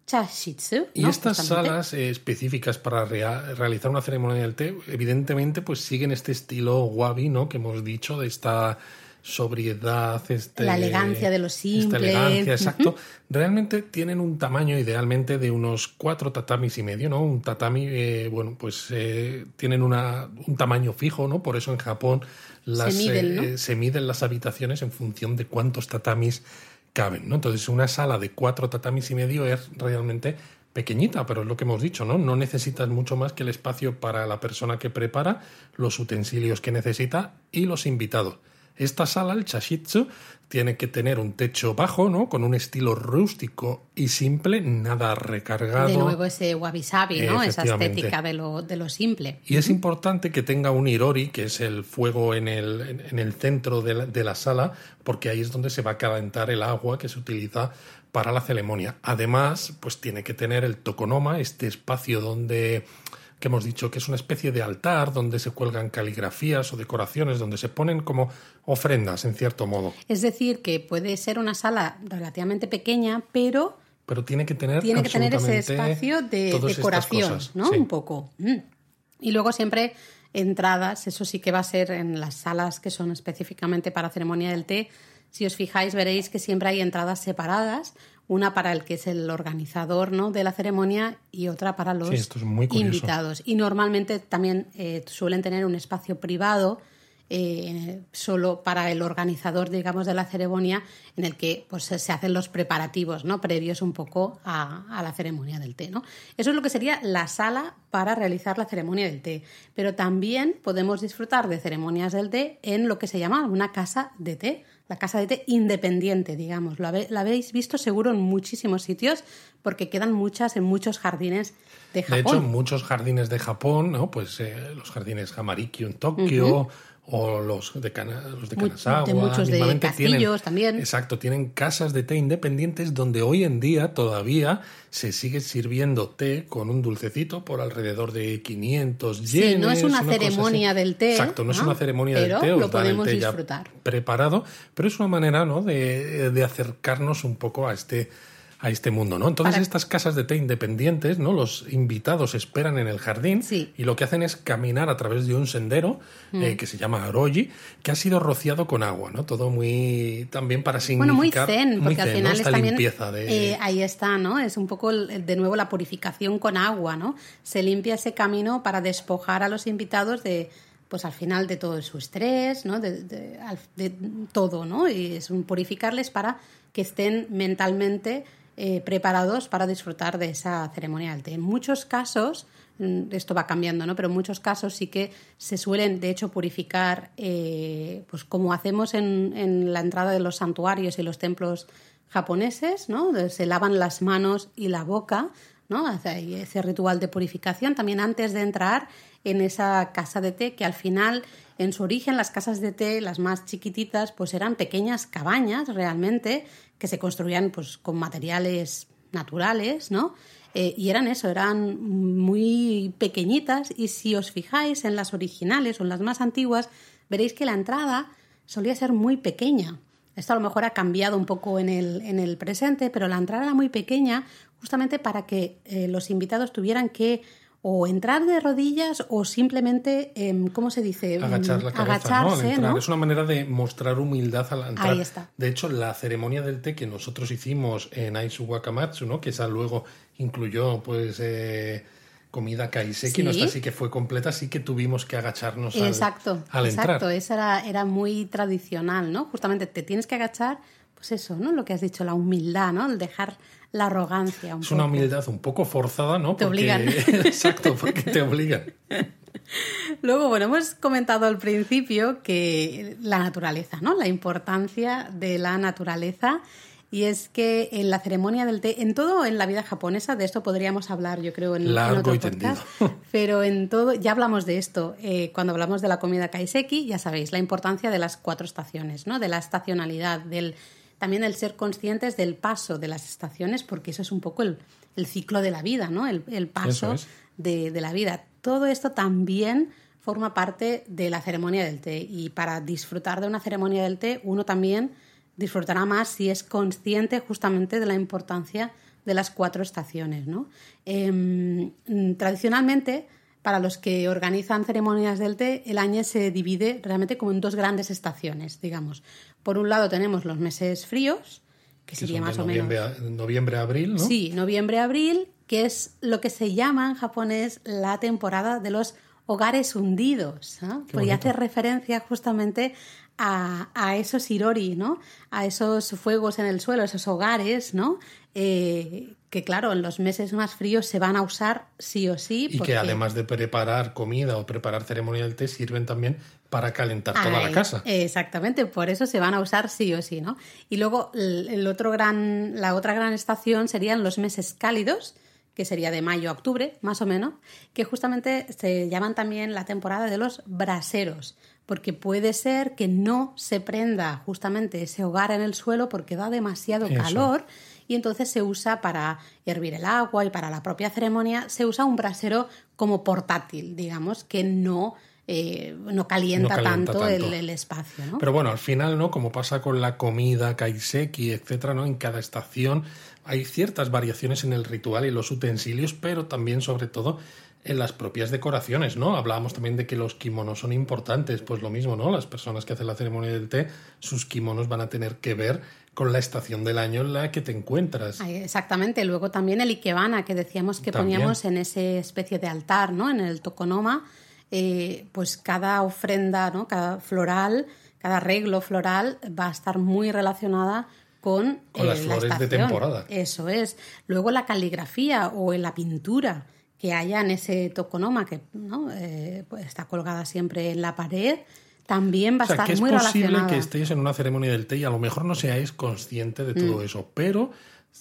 S2: Chashitsu.
S1: Y estas salas eh, específicas para realizar una ceremonia del té, evidentemente, pues siguen este estilo wabi, ¿no? Que hemos dicho, de esta sobriedad, este,
S2: la elegancia de lo simple.
S1: Esta elegancia, exacto. Realmente tienen un tamaño idealmente de unos cuatro tatamis y medio, ¿no? Un tatami, eh, bueno, pues eh, tienen una, un tamaño fijo, ¿no? Por eso en Japón las, se, miden, eh, se miden las habitaciones en función de cuántos tatamis caben, ¿no? Entonces una sala de cuatro tatamis y medio es realmente pequeñita, pero es lo que hemos dicho, ¿no? No necesitas mucho más que el espacio para la persona que prepara, los utensilios que necesita y los invitados. Esta sala, el Chashitsu, tiene que tener un techo bajo, ¿no? Con un estilo rústico y simple, nada recargado.
S2: De nuevo ese wabi sabi, ¿no? Esa estética de lo, de lo simple.
S1: Y es importante que tenga un irori, que es el fuego en el, en el centro de la, de la sala, porque ahí es donde se va a calentar el agua que se utiliza para la ceremonia. Además, pues tiene que tener el tokonoma, este espacio donde que hemos dicho que es una especie de altar donde se cuelgan caligrafías o decoraciones, donde se ponen como ofrendas, en cierto modo.
S2: Es decir, que puede ser una sala relativamente pequeña, pero...
S1: Pero tiene que tener,
S2: tiene que tener ese espacio de decoración, ¿no? Un poco. Mm. Y luego siempre entradas, eso sí que va a ser en las salas que son específicamente para ceremonia del té. Si os fijáis, veréis que siempre hay entradas separadas una para el que es el organizador ¿no? de la ceremonia y otra para los invitados. Y normalmente también eh, suelen tener un espacio privado eh, solo para el organizador, digamos, de la ceremonia, en el que pues, se hacen los preparativos ¿no? previos un poco a, a, la ceremonia del té. ¿no? Eso es lo que sería la sala para realizar la ceremonia del té. Pero también podemos disfrutar de ceremonias del té en lo que se llama una casa de té la casa de té independiente, digamos. Lo la habéis visto seguro en muchísimos sitios porque quedan muchas en muchos jardines de Japón.
S1: De hecho, en muchos jardines de Japón, ¿no? Pues eh, los jardines Hamarikyo en Tokio, o los de, los de Kanazawa.
S2: De muchos de castillos también.
S1: Exacto, tienen casas de té independientes donde hoy en día todavía se sigue sirviendo té con un dulcecito por alrededor de 500 yenes.
S2: Sí, no es una, ceremonia del té.
S1: Exacto, no, es una ceremonia del té.
S2: lo podemos disfrutar.
S1: preparado, pero es una manera ¿no? de, de acercarnos un poco a este a este mundo, ¿no? Entonces estas casas de té independientes, ¿no? Los invitados esperan en el jardín y lo que hacen es caminar a través de un sendero mm. eh, que se llama Aroji, que ha sido rociado con agua, ¿no? Todo muy también para significar
S2: bueno, muy zen, porque al final es también
S1: limpieza de...
S2: Eh, ahí está, ¿no? Es un poco de nuevo la purificación con agua, ¿no? Se limpia ese camino para despojar a los invitados de pues al final de todo su estrés, ¿no? De, de, de todo, ¿no? Y es un purificarles para que estén mentalmente eh, preparados para disfrutar de esa ceremonia del té. En muchos casos, mm, esto va cambiando, ¿no? Pero en muchos casos sí que se suelen, de hecho, purificar, eh, pues como hacemos en, la entrada de los santuarios y los templos japoneses, ¿no? Se lavan las manos y la boca, ¿no? Ese ritual de purificación también antes de entrar en esa casa de té que al final en su origen las casas de té, las más chiquititas, pues eran pequeñas cabañas realmente que se construían pues, con materiales naturales, ¿no? Eh, y eran eso, eran muy pequeñitas y si os fijáis en las originales o en las más antiguas, veréis que la entrada solía ser muy pequeña. Esto a lo mejor ha cambiado un poco en el, en el presente, pero la entrada era muy pequeña justamente para que eh, los invitados tuvieran que o entrar de rodillas o simplemente, em, ¿cómo se dice?
S1: Em, Agachar la cabeza,
S2: Agacharse,
S1: ¿no? Es una manera de mostrar humildad al entrar.
S2: Ahí está.
S1: De hecho, la ceremonia del té que nosotros hicimos en Aisu Wakamatsu, ¿no? Que esa luego incluyó, pues... Eh, comida kaiseki, ¿Sí? está sí que fue completa, sí que tuvimos que agacharnos
S2: exacto,
S1: al,
S2: exacto.
S1: entrar.
S2: Exacto, era, era muy tradicional, ¿no? Justamente te tienes que agachar, pues eso, ¿no? Lo que has dicho, la humildad, ¿no? El dejar la arrogancia.
S1: es una humildad un poco forzada, ¿no?
S2: Te obligan.
S1: Exacto, porque te obligan.
S2: Luego, bueno, hemos comentado al principio que la naturaleza, ¿no? La importancia de la naturaleza Y es que en la ceremonia del té, en todo en la vida japonesa, de esto podríamos hablar, yo creo, en,
S1: Largo
S2: en
S1: y
S2: podcast,
S1: tendido.
S2: pero en todo, ya hablamos de esto eh, cuando hablamos de la comida kaiseki, ya sabéis, la importancia de las cuatro estaciones, ¿no? De la estacionalidad, del también el ser conscientes del paso de las estaciones, porque eso es un poco el, el ciclo de la vida, ¿no? El, el paso
S1: es.
S2: de, de la vida. Todo esto también forma parte de la ceremonia del té y para disfrutar de una ceremonia del té uno también disfrutará más si es consciente justamente de la importancia de las cuatro estaciones. ¿no? Em, tradicionalmente, para los que organizan ceremonias del té, el año se divide realmente como en dos grandes estaciones, digamos. Por un lado tenemos los meses fríos, que
S1: Que
S2: sería más o menos
S1: noviembre, a- noviembre a abril, ¿no?
S2: Sí, noviembre-abril, que es lo que se llama en japonés la temporada de los hogares hundidos, ¿no? Porque hace referencia justamente a, a esos irori, ¿no? A esos fuegos en el suelo, esos hogares, ¿no? Eh, que claro, en los meses más fríos se van a usar sí o sí.
S1: Y que además de preparar comida o preparar ceremonia del té, sirven también para calentar toda la casa.
S2: Exactamente, por eso se van a usar sí o sí, ¿no? Y luego el, el otro gran, la otra gran estación serían los meses cálidos, que sería de mayo a octubre, más o menos, que justamente se llaman también la temporada de los braseros, porque puede ser que no se prenda justamente ese hogar en el suelo porque da demasiado
S1: Eso.
S2: calor y entonces se usa para hervir el agua y para la propia ceremonia, se usa un brasero como portátil, digamos, que no, eh, no, calienta
S1: No calienta
S2: tanto, El, espacio. ¿no?
S1: Pero bueno, al final, ¿no? Como pasa con la comida, kaiseki, etcétera, ¿no? En cada estación hay ciertas variaciones en el ritual y los utensilios, pero también, sobre todo, en las propias decoraciones, ¿no? Hablábamos también de que los kimonos son importantes, pues lo mismo, ¿no? Las personas que hacen la ceremonia del té, sus kimonos van a tener que ver con la estación del año en la que te encuentras.
S2: Exactamente. Luego también el ikebana, que decíamos que
S1: También.
S2: poníamos en ese especie de altar, ¿no? En el tokonoma, eh, pues cada ofrenda, ¿no? Cada floral, cada arreglo floral va a estar muy relacionada con,
S1: Con las
S2: eh, la
S1: flores de
S2: estación.
S1: temporada.
S2: Eso es. Luego la caligrafía o en la pintura que haya en ese tokonoma, que ¿no? Eh, pues está colgada siempre en la pared, también va
S1: O sea,
S2: a
S1: que
S2: estar
S1: es
S2: muy
S1: posible que estéis en una ceremonia del té y a lo mejor no seáis consciente de
S2: Mm.
S1: todo eso, pero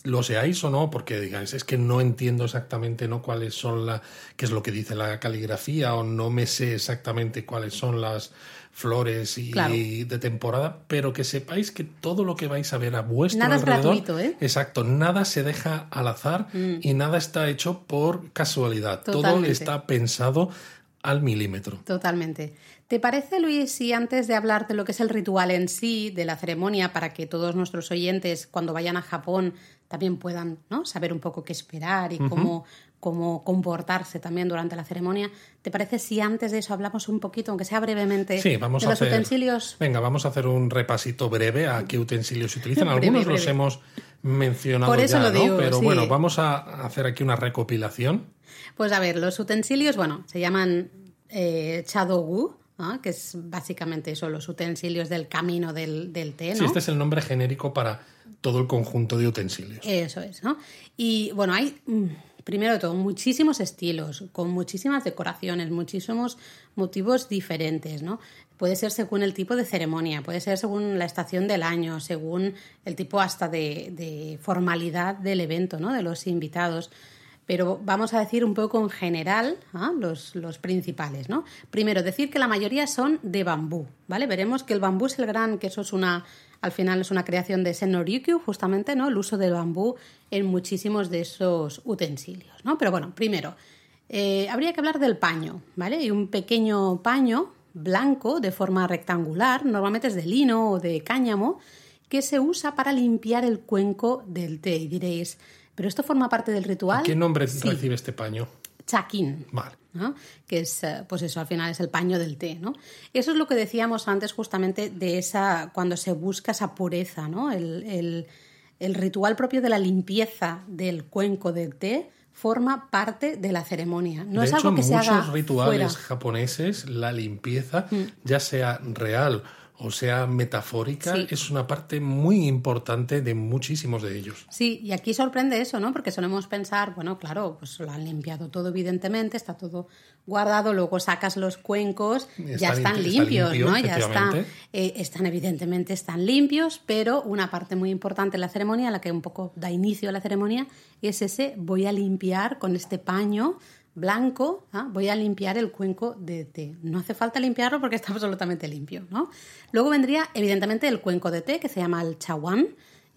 S1: lo seáis o no, porque digáis, es que no entiendo exactamente no cuáles son la, qué es lo que dice la caligrafía, o no me sé exactamente cuáles son las flores y,
S2: Claro.
S1: de temporada, pero que sepáis que todo lo que vais a ver a vuestro
S2: Nada es
S1: alrededor,
S2: gratuito, ¿eh? Mm.
S1: exacto, nada se deja al azar y nada está hecho por casualidad, todo está pensado al milímetro.
S2: Totalmente. ¿Te parece, Luis, si antes de hablar de lo que es el ritual en sí, de la ceremonia, para que todos nuestros oyentes, cuando vayan a Japón, también puedan ¿no? saber un poco qué esperar y cómo, cómo comportarse también durante la ceremonia, ¿te parece si antes de eso hablamos un poquito, aunque sea brevemente,
S1: Sí, vamos
S2: de
S1: a
S2: los
S1: hacer.
S2: utensilios?
S1: Venga, vamos a hacer un repasito breve a qué utensilios se utilizan.
S2: Breve,
S1: Algunos los hemos mencionado
S2: Por eso
S1: ya,
S2: lo
S1: ¿no?
S2: digo,
S1: Pero
S2: sí.
S1: bueno, vamos a hacer aquí una recopilación.
S2: Pues a ver, los utensilios, bueno, se llaman eh, chadogu, ¿no? que es básicamente eso, los utensilios del camino del, del té, ¿no?
S1: Sí, este es el nombre genérico para todo el conjunto de utensilios.
S2: Eso es, ¿no? Y bueno, hay, mm, primero de todo, muchísimos estilos, con muchísimas decoraciones, muchísimos motivos diferentes, ¿no? Puede ser según el tipo de ceremonia, puede ser según la estación del año, según el tipo hasta de, de formalidad del evento, ¿no? De los invitados. Pero vamos a decir un poco en general ¿ah? los, los principales, ¿no? Primero, decir que la mayoría son de bambú, ¿vale? Veremos que el bambú es el gran, que eso es una, al final es una creación de Senorikyu, justamente, ¿no? El uso del bambú en muchísimos de esos utensilios, ¿no? Pero bueno, primero, eh, habría que hablar del paño, ¿vale? Y un pequeño paño blanco de forma rectangular, normalmente es de lino o de cáñamo, que se usa para limpiar el cuenco del té. Y diréis, ¿pero esto forma parte del ritual?
S1: ¿Qué nombre
S2: Sí,
S1: recibe este paño?
S2: chaquín.
S1: Vale.
S2: ¿no? que es, eh, pues eso, al final es el paño del té, ¿no? Eso es lo que decíamos antes justamente de esa, cuando se busca esa pureza, ¿no? El, el- el ritual propio de la limpieza del cuenco del té forma parte de la ceremonia. No
S1: de
S2: es
S1: hecho,
S2: algo que se
S1: muchos
S2: haga
S1: rituales
S2: fuera. Mm.
S1: japoneses, la limpieza, ya sea real o sea metafórica,
S2: Sí.
S1: es una parte muy importante de muchísimos de ellos.
S2: Sí, y aquí sorprende eso, ¿no? Porque solemos pensar, bueno, claro, pues lo han limpiado todo, evidentemente, está todo guardado, luego sacas los cuencos,
S1: Está
S2: ya están
S1: limpio, está
S2: limpios,
S1: limpio,
S2: ¿no? Ya está,
S1: efectivamente.
S2: eh, están evidentemente están limpios, pero una parte muy importante de la ceremonia, la que un poco da inicio a la ceremonia, es ese voy a limpiar con este paño blanco, ¿ah? voy a limpiar el cuenco de té. No hace falta limpiarlo porque está absolutamente limpio, ¿no? Luego vendría, evidentemente, el cuenco de té, que se llama el chawan,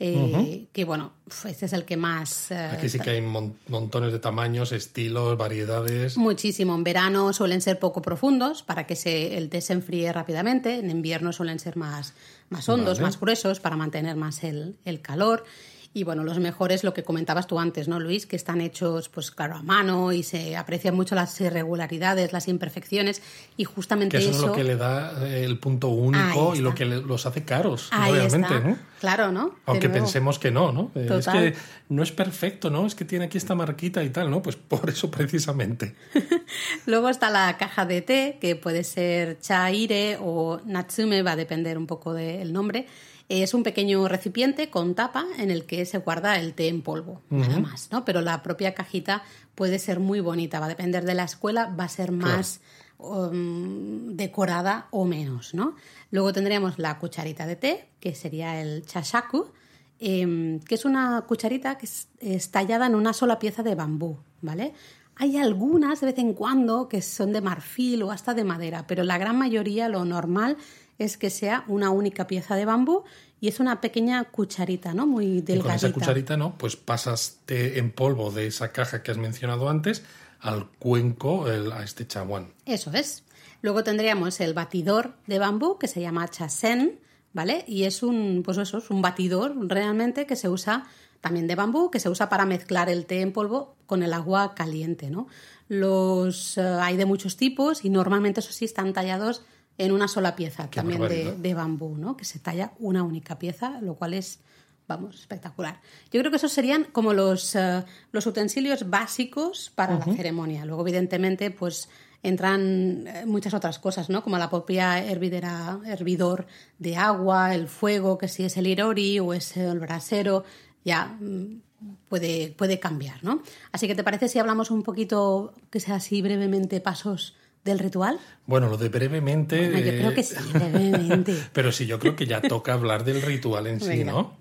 S2: eh, que bueno, este es el que más... eh,
S1: Aquí sí que hay mon- montones de tamaños, estilos, variedades.
S2: Muchísimo. En verano suelen ser poco profundos para que se, el té se enfríe rápidamente. En invierno suelen ser más, más hondos,
S1: Vale.
S2: más gruesos para mantener más el, el calor. Y bueno, los mejores, lo que comentabas tú antes, ¿no, Luis? Que están hechos, pues claro, a mano y se aprecian mucho las irregularidades, las imperfecciones. Y justamente
S1: Que eso,
S2: eso.
S1: es lo que le da eh, el punto único y lo que los hace caros,
S2: Ahí está.
S1: ¿no?
S2: Claro, ¿no? De
S1: Aunque
S2: nuevo.
S1: pensemos que no, ¿no? Eh, Es que no es perfecto, ¿no? Es que tiene aquí esta marquita y tal, ¿no? Pues por eso precisamente.
S2: Luego está la caja de té, que puede ser chaire o natsume, va a depender un poco del nombre. Es un pequeño recipiente con tapa en el que se guarda el té en polvo, nada más, ¿no? Pero la propia cajita puede ser muy bonita, va a depender de la escuela, va a ser más um, decorada o menos, ¿no? Luego tendríamos la cucharita de té, que sería el chashaku, em, que es una cucharita que es, es tallada en una sola pieza de bambú, ¿vale? Hay algunas de vez en cuando que son de marfil o hasta de madera, pero la gran mayoría lo normal es que sea una única pieza de bambú y es una pequeña cucharita, ¿no? Muy
S1: Y con
S2: delgadita.
S1: esa cucharita, ¿no? Pues pasas té en polvo de esa caja que has mencionado antes al cuenco, el- a este chaguán.
S2: Eso es. Luego tendríamos el batidor de bambú que se llama chasen, ¿vale? Y es un, pues eso, es un batidor realmente que se usa también de bambú, que se usa para mezclar el té en polvo con el agua caliente, ¿no? Los eh, hay de muchos tipos y normalmente eso sí están tallados en una sola pieza
S1: Qué
S2: también de, de bambú, ¿no? Que se talla una única pieza, lo cual es vamos, espectacular. Yo creo que esos serían como los, eh, los utensilios básicos para la ceremonia. Luego, evidentemente, pues entran eh, muchas otras cosas, ¿no? Como la propia hervidera, hervidor de agua, el fuego, que si es el irori o es el brasero, ya mm, puede, puede cambiar, ¿no? Así que, ¿te parece si hablamos un poquito, que sea así brevemente, pasos del ritual?
S1: Bueno, lo de brevemente.
S2: Bueno, yo creo
S1: eh,
S2: que sí, brevemente.
S1: Pero sí, yo creo que ya toca hablar del ritual en sí,
S2: Venga.
S1: ¿no?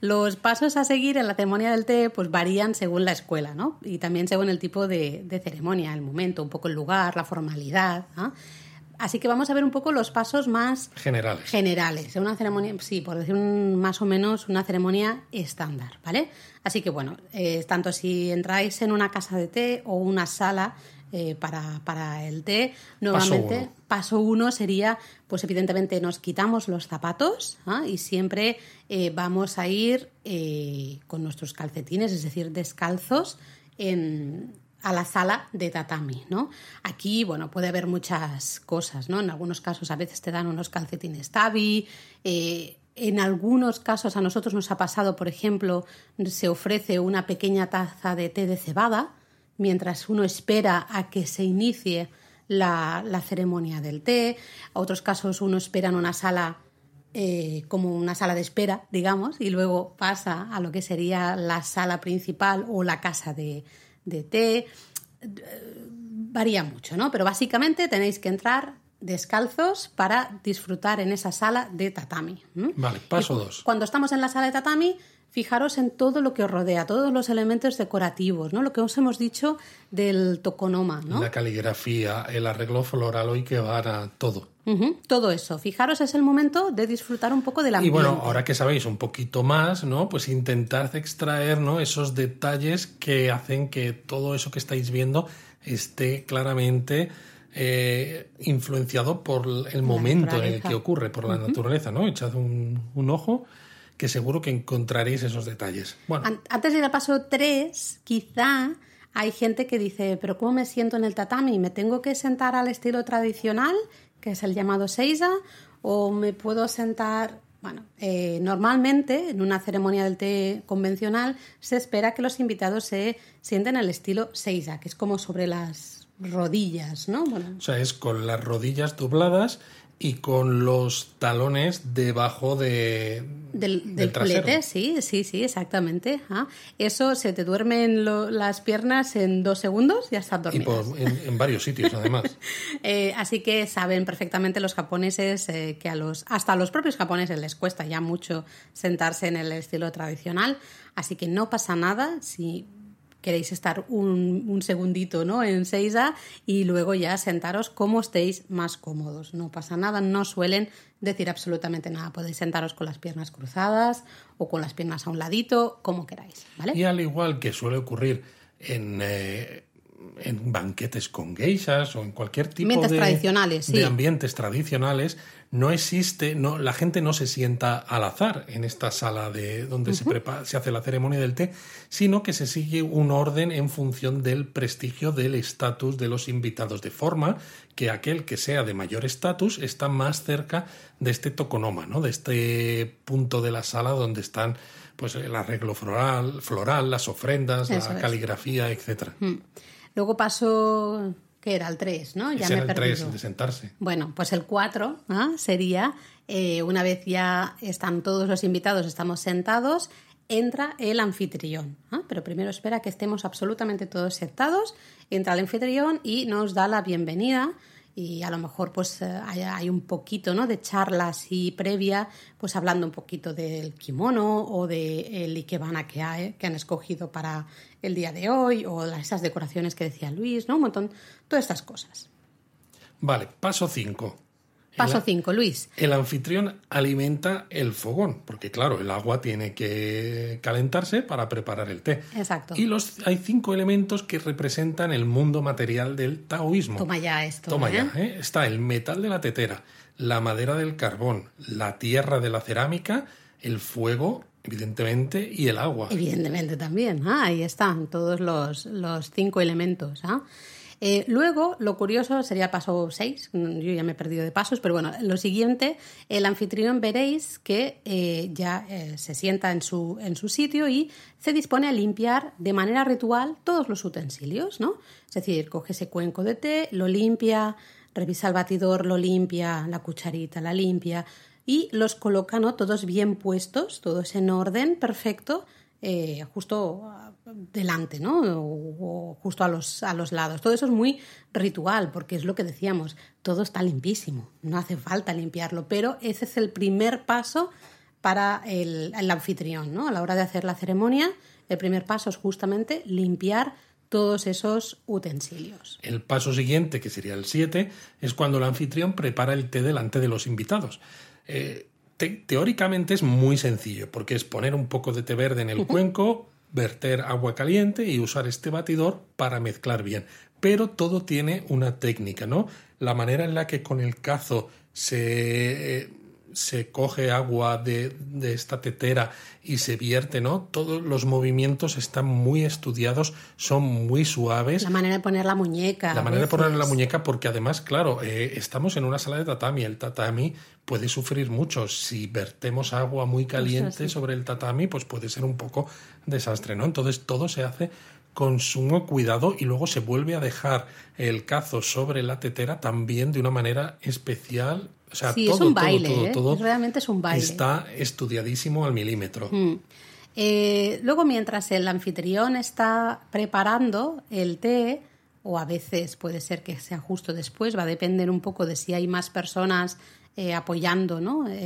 S2: Los pasos a seguir en la ceremonia del té pues varían según la escuela, ¿no? Y también según el tipo de, de ceremonia, el momento, un poco el lugar, la formalidad. Así que vamos a ver un poco los pasos más
S1: Generales.
S2: generales. Una ceremonia, sí, por decir un- más o menos una ceremonia estándar, ¿vale? Así que bueno, eh, tanto si entráis en una casa de té o una sala eh, para, para el té, normalmente
S1: uno.
S2: paso uno sería, pues evidentemente nos quitamos los zapatos ¿ah? y siempre eh, vamos a ir eh, con nuestros calcetines, es decir, descalzos en, a la sala de tatami, ¿no? Aquí, bueno, puede haber muchas cosas, ¿no? En algunos casos a veces te dan unos calcetines tabi, eh, en algunos casos a nosotros nos ha pasado, por ejemplo, se ofrece una pequeña taza de té de cebada mientras uno espera a que se inicie la, la ceremonia del té. A otros casos uno espera en una sala eh, como una sala de espera, digamos, y luego pasa a lo que sería la sala principal o la casa de, de té. Varía mucho, ¿no? Pero básicamente tenéis que entrar descalzos para disfrutar en esa sala de tatami.
S1: Vale, paso
S2: Y
S1: dos.
S2: Cuando estamos en la sala de tatami, fijaros en todo lo que os rodea, todos los elementos decorativos, ¿no? Lo que os hemos dicho del tokonoma, ¿no?
S1: La caligrafía, el arreglo floral hoy que van a todo.
S2: Ujú, Todo eso. Fijaros, es el momento de disfrutar un poco del
S1: Y
S2: ambiente.
S1: bueno, ahora que sabéis un poquito más, ¿no? Pues intentad extraer, ¿no? Esos detalles que hacen que todo eso que estáis viendo esté claramente eh, influenciado por el momento en el que ocurre, por la naturaleza, ¿no? Echad un, un ojo que seguro que encontraréis esos detalles. Bueno,
S2: An- Antes de ir al paso 3, quizá hay gente que dice, pero ¿cómo me siento en el tatami? ¿Me tengo que sentar al estilo tradicional, que es el llamado seiza? ¿O me puedo sentar...? Bueno, eh, normalmente en una ceremonia del té convencional se espera que los invitados se sienten al estilo seiza, que es como sobre las rodillas, ¿no? Bueno,
S1: o sea, es con las rodillas dobladas y con los talones debajo de,
S2: del, del, culete, sí, sí, sí, exactamente. Ah, eso se te duermen lo, las piernas en dos segundos, ya estás dormido.
S1: En, en, varios sitios, además.
S2: eh, así que saben perfectamente los japoneses eh, que a los, hasta a los propios japoneses les cuesta ya mucho sentarse en el estilo tradicional. Así que no pasa nada si queréis estar un, un, segundito ¿no? en Seiza y luego ya sentaros como estéis más cómodos. No pasa nada, no suelen decir absolutamente nada. Podéis sentaros con las piernas cruzadas o con las piernas a un ladito, como queráis. ¿vale?
S1: Y al igual que suele ocurrir en, eh, en banquetes con geishas o en cualquier tipo
S2: ambientes
S1: de,
S2: tradicionales, sí.
S1: de ambientes tradicionales, no existe, no, la gente no se sienta al azar en esta sala de donde uh -huh. se, prepara, se hace la ceremonia del té, sino que se sigue un orden en función del prestigio del estatus de los invitados, de forma que aquel que sea de mayor estatus está más cerca de este toconoma, ¿no? de este punto de la sala donde están pues el arreglo floral, floral las ofrendas, Eso la es. caligrafía, etc.
S2: Luego pasó que era el 3, ¿no?
S1: Ya Ese me era el 3, de sentarse.
S2: Bueno, pues el 4 ¿eh? sería, eh, una vez ya están todos los invitados, estamos sentados, entra el anfitrión. ¿eh? Pero primero espera que estemos absolutamente todos sentados, entra el anfitrión y nos da la bienvenida y a lo mejor pues hay, hay, un poquito ¿no? de charla así previa, pues hablando un poquito del kimono o del de ikebana que, hay, que han escogido para el día de hoy o esas decoraciones que decía Luis, ¿no? Un montón, todas estas cosas.
S1: Vale, paso 5.
S2: Paso 5, Luis.
S1: El anfitrión alimenta el fogón, porque claro, el agua tiene que calentarse para preparar el té.
S2: Exacto.
S1: Y los, hay cinco elementos que representan el mundo material del taoísmo.
S2: Toma ya esto.
S1: Toma
S2: ¿eh?
S1: ya, ¿eh? Está el metal de la tetera, la madera del carbón, la tierra de la cerámica, el fuego, evidentemente, y el agua.
S2: Evidentemente también. Ah, ahí están todos los, los cinco elementos. ¿ah? Eh, luego, lo curioso sería paso 6, yo ya me he perdido de pasos, pero bueno, lo siguiente, el anfitrión veréis que eh, ya eh, se sienta en su, en su sitio y se dispone a limpiar de manera ritual todos los utensilios, ¿no? Es decir, coge ese cuenco de té, lo limpia, revisa el batidor, lo limpia, la cucharita la limpia y los coloca ¿no? todos bien puestos, todos en orden perfecto, eh, justo delante, ¿no? O, o, justo a los, a los lados. Todo eso es muy ritual, porque es lo que decíamos, todo está limpísimo, no hace falta limpiarlo, pero ese es el primer paso para el, el anfitrión, ¿no? A la hora de hacer la ceremonia, el primer paso es justamente limpiar todos esos utensilios.
S1: El paso siguiente, que sería el 7, es cuando el anfitrión prepara el té delante de los invitados. Eh, te teóricamente es muy sencillo, porque es poner un poco de té verde en el cuenco, verter agua caliente y usar este batidor para mezclar bien. Pero todo tiene una técnica, ¿no? La manera en la que con el cazo se, eh, se coge agua de, de, esta tetera y se vierte, ¿no? Todos los movimientos están muy estudiados, son muy suaves.
S2: La manera de poner la muñeca.
S1: La manera de poner la muñeca, porque además, claro, eh, estamos en una sala de tatami. El tatami puede sufrir mucho. Si vertemos agua muy caliente sí. sobre el tatami, pues puede ser un poco desastre, ¿no? Entonces todo se hace con sumo cuidado y luego se vuelve a dejar el cazo sobre la tetera también de una manera especial. O sea,
S2: sí,
S1: todo,
S2: es un baile,
S1: todo,
S2: ¿eh?
S1: todo,
S2: realmente es un baile.
S1: Está estudiadísimo al milímetro.
S2: Mm. Eh, luego, mientras el anfitrión está preparando el té, o a veces puede ser que sea justo después, va a depender un poco de si hay más personas eh, apoyando ¿no? eh,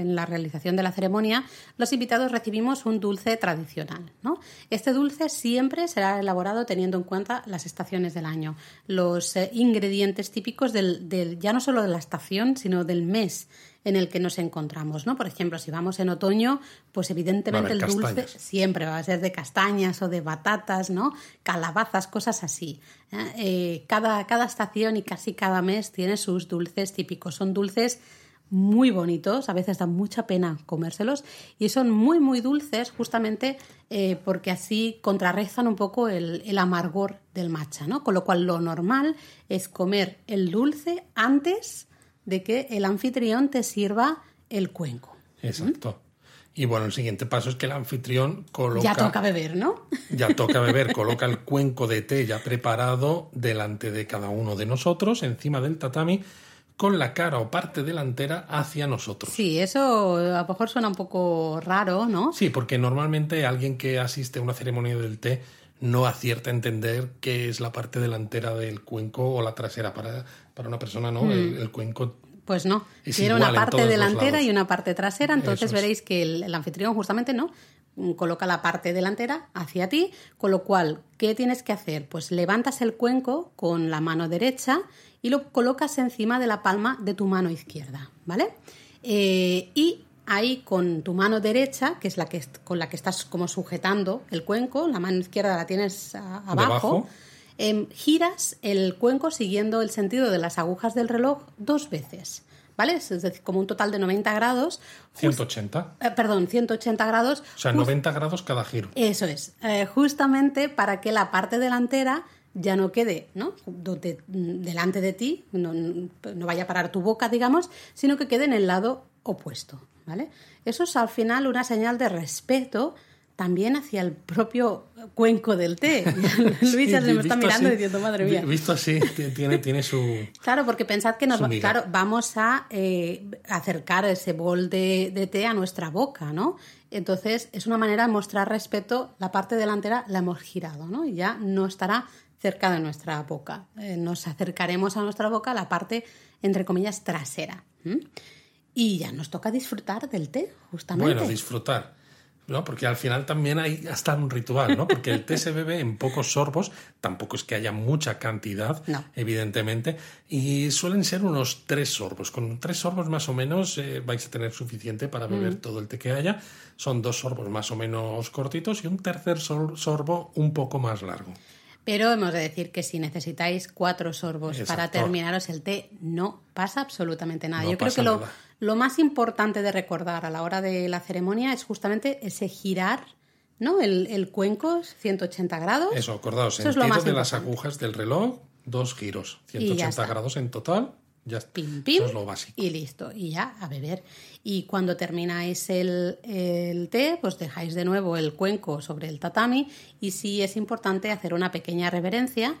S2: en la realización de la ceremonia, los invitados recibimos un dulce tradicional. ¿no? Este dulce siempre será elaborado teniendo en cuenta las estaciones del año, los eh, ingredientes típicos del, del, ya no solo de la estación, sino del mes en el que nos encontramos, ¿no? Por ejemplo, si vamos en otoño, pues evidentemente el dulce siempre va a ser de castañas o de batatas, ¿no? Calabazas, cosas así. Eh, cada, cada estación y casi cada mes tiene sus dulces típicos. Son dulces muy bonitos, a veces da mucha pena comérselos y son muy muy dulces justamente eh, porque así contrarrestan un poco el, el, amargor del matcha, ¿no? Con lo cual lo normal es comer el dulce antes de que el anfitrión te sirva el cuenco.
S1: Exacto. ¿Mm? Y bueno, el siguiente paso es que el anfitrión coloca...
S2: Ya toca beber, ¿no?
S1: Ya toca beber, coloca el cuenco de té ya preparado delante de cada uno de nosotros, encima del tatami, con la cara o parte delantera hacia nosotros.
S2: Sí, eso a lo mejor suena un poco raro, ¿no?
S1: Sí, porque normalmente alguien que asiste a una ceremonia del té no acierta a entender qué es la parte delantera del cuenco o la trasera. Para, para una persona, ¿no? El, el cuenco
S2: Pues no, tiene una parte delantera y una parte trasera, entonces
S1: es.
S2: veréis que el, el anfitrión justamente no Mm, coloca la parte delantera hacia ti, con lo cual, ¿qué tienes que hacer? Pues levantas el cuenco con la mano derecha y lo colocas encima de la palma de tu mano izquierda, ¿vale? Eh, y ahí con tu mano derecha, que es la que con la que estás como sujetando el cuenco, la mano izquierda la tienes a- abajo. Em, giras el cuenco siguiendo el sentido de las agujas del reloj dos veces, ¿vale? Es decir, como un total de 90 grados. Just-
S1: 180.
S2: eh, perdón, 180 grados.
S1: O sea,
S2: Just-
S1: 90 grados cada giro.
S2: Eso es, eh, justamente para que la parte delantera ya no quede ¿no? Delante de ti, no, no vaya a parar tu boca, digamos, sino que quede en el lado opuesto. ¿Vale? Eso es al final una señal de respeto también hacia el propio cuenco del té. Luis ya
S1: Sí,
S2: se me está mirando
S1: así-
S2: diciendo, madre mía.
S1: vi- Visto así, tiene, tiene su...
S2: Claro, porque pensad que nos claro, vamos a eh, acercar ese bol de, de té a nuestra boca, ¿no? Entonces es una manera de mostrar respeto. La parte delantera la hemos girado, ¿no? Y ya no estará cerca de nuestra boca. Eh, nos acercaremos a nuestra boca la parte, entre comillas, trasera. Y ya nos toca disfrutar del té, justamente.
S1: Bueno, disfrutar. ¿no? Porque al final también hay hasta un ritual, ¿no? Porque el té se bebe en pocos sorbos, tampoco es que haya mucha cantidad,
S2: No.
S1: evidentemente, y suelen ser unos tres sorbos. Con tres sorbos más o menos eh, vais a tener suficiente para beber todo el té que haya. Son dos sorbos más o menos cortitos y un tercer sor- sorbo un poco más largo.
S2: Pero hemos de decir que si necesitáis cuatro sorbos para terminaros el té, no pasa absolutamente nada.
S1: No
S2: Yo creo que lo, lo más importante de recordar a la hora de la ceremonia es justamente ese girar, ¿no? El, el cuenco 180 grados.
S1: Eso, acordaos,
S2: Eso es lo más
S1: de las agujas del reloj, dos giros,
S2: Y ya
S1: 180
S2: está.
S1: grados en total. Ya está.
S2: Pim, pim,
S1: Eso es lo básico.
S2: y listo, y ya a beber. Y cuando termináis el, el té, pues dejáis de nuevo el cuenco sobre el tatami y sí es importante hacer una pequeña reverencia,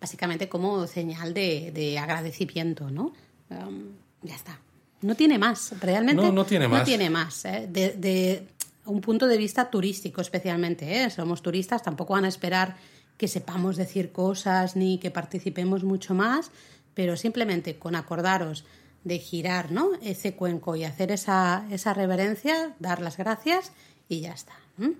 S2: básicamente como señal de, de agradecimiento, ¿no? Um, ya está. No tiene más, realmente.
S1: No, no tiene
S2: No
S1: más.
S2: tiene más. ¿eh? De, de un punto de vista turístico especialmente, ¿eh? Somos turistas, tampoco van a esperar que sepamos decir cosas ni que participemos mucho más, pero simplemente con acordaros de girar ¿no? ese cuenco y hacer esa, esa reverencia, dar las gracias y ya está. ¿m?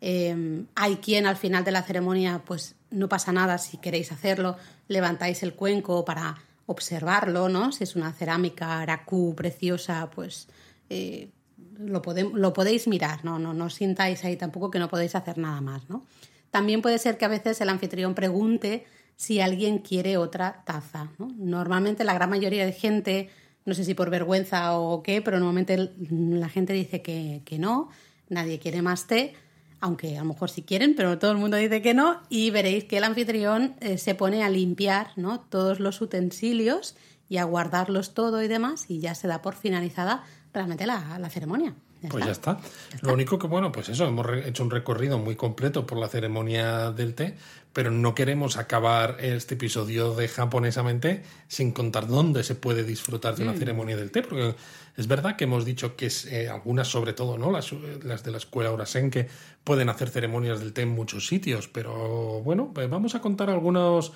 S2: Eh, hay quien al final de la ceremonia, pues no pasa nada si queréis hacerlo, levantáis el cuenco para observarlo, ¿no? Si es una cerámica aracú preciosa, pues eh, lo, lo podéis mirar, ¿no? No, no sintáis ahí tampoco que no podéis hacer nada más, ¿no? También puede ser que a veces el anfitrión pregunte si alguien quiere otra taza, ¿no? Normalmente la gran mayoría de gente, no sé si por vergüenza o qué, pero normalmente la gente dice que, que no, nadie quiere más té, aunque a lo mejor sí quieren, pero todo el mundo dice que no, y veréis que el anfitrión eh, se pone a limpiar ¿no? todos los utensilios y a guardarlos todo y demás, y ya se da por finalizada realmente la, la ceremonia. Ya
S1: Pues
S2: está.
S1: ya está. Lo único que, bueno, pues eso, hemos hecho un recorrido muy completo por la ceremonia del té, pero no queremos acabar este episodio de japonesamente sin contar dónde se puede disfrutar de
S2: Mm.
S1: una ceremonia del té, porque es verdad que hemos dicho que es, eh, algunas, sobre todo, ¿no? Las, las de la escuela Urasenke, pueden hacer ceremonias del té en muchos sitios, pero bueno, pues vamos a contar algunos.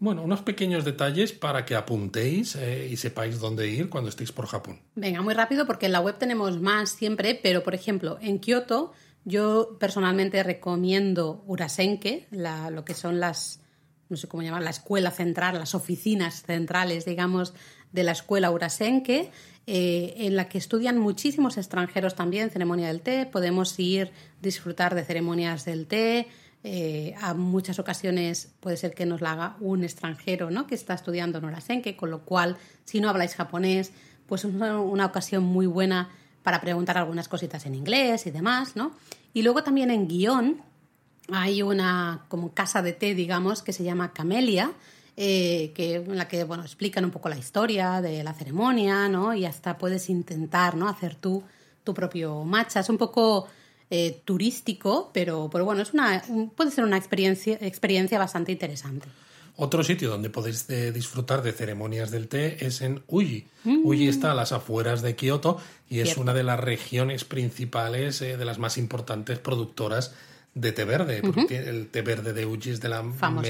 S1: Bueno, unos pequeños detalles para que apuntéis eh, y sepáis dónde ir cuando estéis por Japón.
S2: Venga, muy rápido porque en la web tenemos más siempre, pero por ejemplo, en Kioto yo personalmente recomiendo Urasenke, la- lo que son las, no sé cómo llamar, la escuela central, las oficinas centrales, digamos, de la escuela Urasenke, eh, en la que estudian muchísimos extranjeros también ceremonia del té. Podemos ir disfrutar de ceremonias del té. Eh, a muchas ocasiones puede ser que nos la haga un extranjero ¿no? que está estudiando en Urasenke, con lo cual, si no habláis japonés, pues es una, una ocasión muy buena para preguntar algunas cositas en inglés y demás, ¿no? Y luego también en guion hay una como casa de té, digamos, que se llama Camelia, eh, que, en la que bueno, explican un poco la historia de la ceremonia, ¿no? Y hasta puedes intentar, ¿no? Hacer tú tu propio matcha. Es un poco eh, turístico, pero, pero bueno, es una, un- puede ser una experiencia, experiencia bastante interesante.
S1: Otro sitio donde podéis eh, disfrutar de ceremonias del té es en Uji. Uji está a las afueras de Kioto y es una de las regiones principales, eh, de las más importantes productoras de té verde, porque el té verde de Uji es de la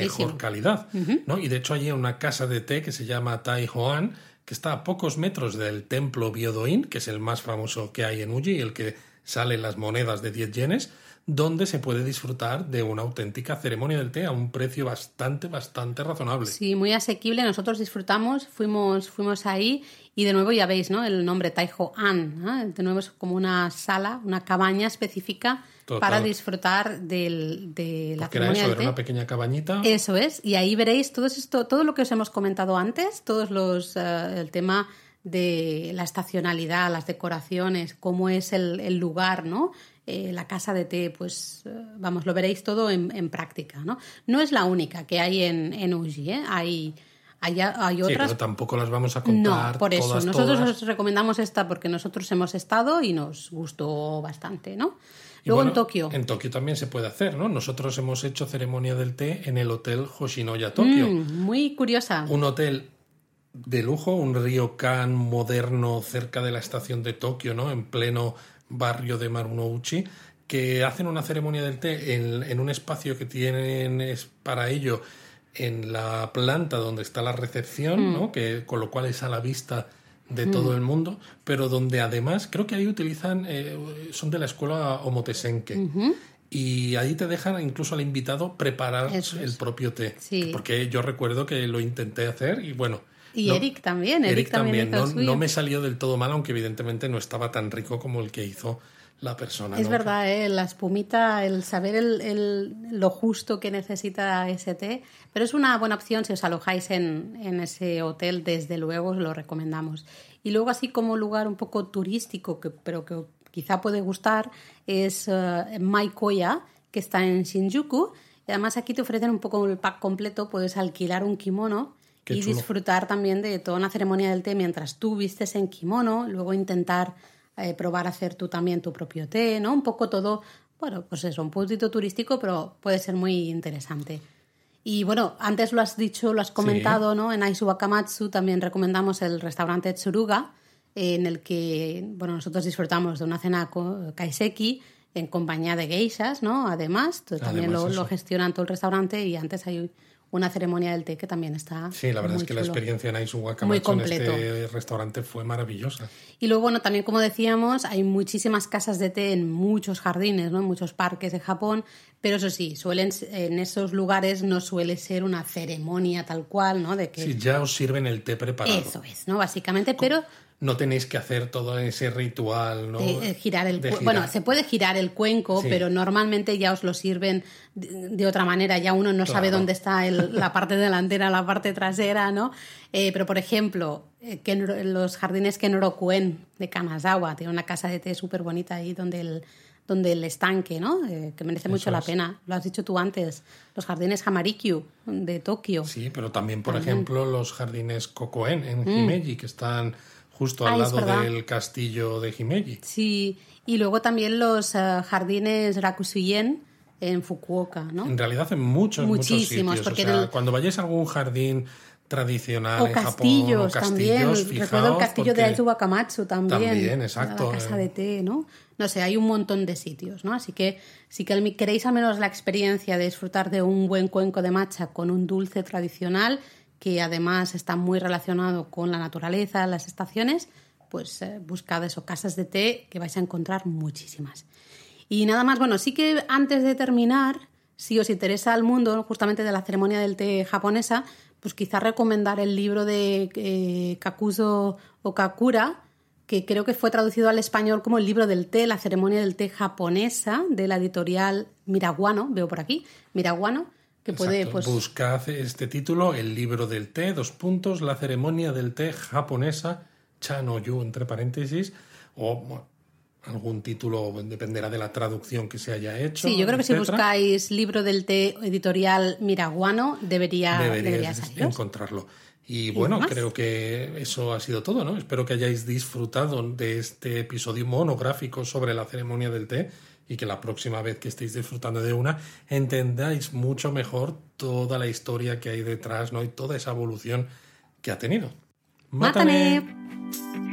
S1: mejor calidad. ¿no? Y de hecho hay una casa de té que se llama Tai Hoan, que está a pocos metros del templo Byodoin, que es el más famoso que hay en Uji, el que sale en las monedas de 10 yenes, donde se puede disfrutar de una auténtica ceremonia del té a un precio bastante, bastante razonable.
S2: Sí, muy asequible. Nosotros disfrutamos, fuimos, fuimos ahí y de nuevo ya veis, ¿no? El nombre Taiho An, ¿no? De nuevo es como una sala, una cabaña específica
S1: Total.
S2: para disfrutar del- de la
S1: Porque era
S2: ceremonia
S1: eso,
S2: del
S1: era
S2: té.
S1: una pequeña cabañita.
S2: Eso es, y ahí veréis todo esto, todo lo que os hemos comentado antes, todos los eh, el tema de la estacionalidad, las decoraciones, cómo es el, el lugar, ¿no? Eh, la casa de té, pues eh, vamos, lo veréis todo en, en práctica, ¿no? No es la única que hay en, en Uji, ¿eh? Hay, hay, hay
S1: Sí,
S2: otras
S1: pero tampoco las vamos a
S2: no,
S1: contar
S2: por eso.
S1: todas,
S2: Nosotros
S1: todas.
S2: os recomendamos esta porque nosotros hemos estado y nos gustó bastante, ¿no? Luego
S1: bueno,
S2: en Tokio.
S1: En Tokio también se puede hacer, ¿no? Nosotros hemos hecho ceremonia del té en el hotel Hoshinoya Tokio.
S2: Mm, muy curiosa.
S1: Un hotel de lujo, un ryokan moderno cerca de la estación de Tokio, ¿no? En pleno barrio de Marunouchi, que hacen una ceremonia del té en, en un espacio que tienen es para ello en la planta donde está la recepción, ¿no? Que con lo cual es a la vista de todo el mundo, pero donde además creo que ahí utilizan, eh, son de la escuela Omotesenke. Y ahí te dejan incluso al invitado preparar
S2: es.
S1: el propio té.
S2: Sí.
S1: Porque yo recuerdo que lo intenté hacer y bueno.
S2: Y
S1: no-
S2: Eric también, Eric,
S1: Eric
S2: también,
S1: No, no me salió del todo mal, aunque evidentemente no estaba tan rico como el que hizo la persona.
S2: Es
S1: ¿no?
S2: verdad, ¿eh? la espumita, el saber el, el- lo justo que necesita ese té, pero es una buena opción si os alojáis en, en ese hotel, desde luego os lo recomendamos. Y luego así como lugar un poco turístico, que, pero que quizá puede gustar, es eh, Maikoya, que está en Shinjuku. Y además aquí te ofrecen un poco el pack completo, puedes alquilar un kimono
S1: Qué
S2: y
S1: chulo.
S2: disfrutar también de toda una ceremonia del té mientras tú vistes en kimono, luego intentar eh, probar a hacer tú también tu propio té, ¿no? Un poco todo, bueno, pues eso, un puntito turístico, pero puede ser muy interesante. Y bueno, antes lo has dicho, lo has comentado, ¿no? En Aizu Wakamatsu también recomendamos el restaurante Tsuruga, en el que, bueno, nosotros disfrutamos de una cena kaiseki en compañía de geishas, ¿no? Además, también lo, lo gestionan todo el restaurante y antes hay una ceremonia del té que también está
S1: Sí, la verdad
S2: muy
S1: es que la experiencia en Aizu
S2: Muy
S1: Wakamatsu en este restaurante fue maravillosa.
S2: Y luego, bueno, también como decíamos, hay muchísimas casas de té en muchos jardines, ¿no? En muchos parques de Japón, pero eso sí, suelen en esos lugares no suele ser una ceremonia tal cual, ¿no? De que
S1: Sí, ya os sirven el té preparado.
S2: eso es, ¿no? Básicamente, pero
S1: No tenéis que hacer todo ese ritual, ¿no?
S2: de, eh, girar el
S1: De girar.
S2: bueno se puede girar el cuenco
S1: Sí.
S2: pero normalmente ya os lo sirven de, de otra manera ya uno no sabe dónde está el- la parte delantera la parte trasera no Eh, pero por ejemplo eh, los jardines Kenrokuen de Kanazawa tiene una casa de té súper bonita ahí donde el donde el estanque, ¿no? Eh, que merece mucho la pena. Lo has dicho tú antes. Los jardines Hamarikyu de Tokio.
S1: Sí, pero también, por ejemplo, los jardines Kokoen en Himeji, que están justo al
S2: es
S1: lado del castillo de Himeji.
S2: Sí, y luego también los eh, jardines Rakusuyen en Fukuoka, ¿no?
S1: En realidad en muchos, muchos
S2: Muchísimos,
S1: sitios.
S2: porque
S1: o sea,
S2: el-
S1: cuando vayáis a algún jardín tradicional
S2: O
S1: en
S2: castillos,
S1: Japón, o
S2: también.
S1: castillos,
S2: Recuerdo el
S1: fijaos,
S2: castillo de Aizu Wakamatsu también.
S1: También, exacto,
S2: La casa de té, ¿no? No sé, hay un montón de sitios, ¿no? Así que si queréis al menos la experiencia de disfrutar de un buen cuenco de matcha con un dulce tradicional que además está muy relacionado con la naturaleza, las estaciones, pues eh, buscad eso, casas de té que vais a encontrar muchísimas. Y nada más, bueno, sí que antes de terminar, si os interesa el mundo justamente de la ceremonia del té japonesa, pues quizá recomendar el libro de eh, Kakuzo Okakura, que creo que fue traducido al español como el libro del té, la ceremonia del té japonesa, de la editorial Miraguano, veo por aquí, Miraguano, que puede, pues,
S1: Buscad este título, el libro del té, dos puntos, la ceremonia del té japonesa, Chanoyu, entre paréntesis, o algún título dependerá de la traducción que se haya hecho.
S2: Sí, yo creo que si buscáis libro del té editorial Miraguano, debería,
S1: encontrarlo. Y bueno, creo que eso ha sido todo, ¿no? Espero que hayáis disfrutado de este episodio monográfico sobre la ceremonia del té y que la próxima vez que estéis disfrutando de una entendáis mucho mejor toda la historia que hay detrás, ¿no? Y toda esa evolución que ha tenido.
S2: ¡Mátane!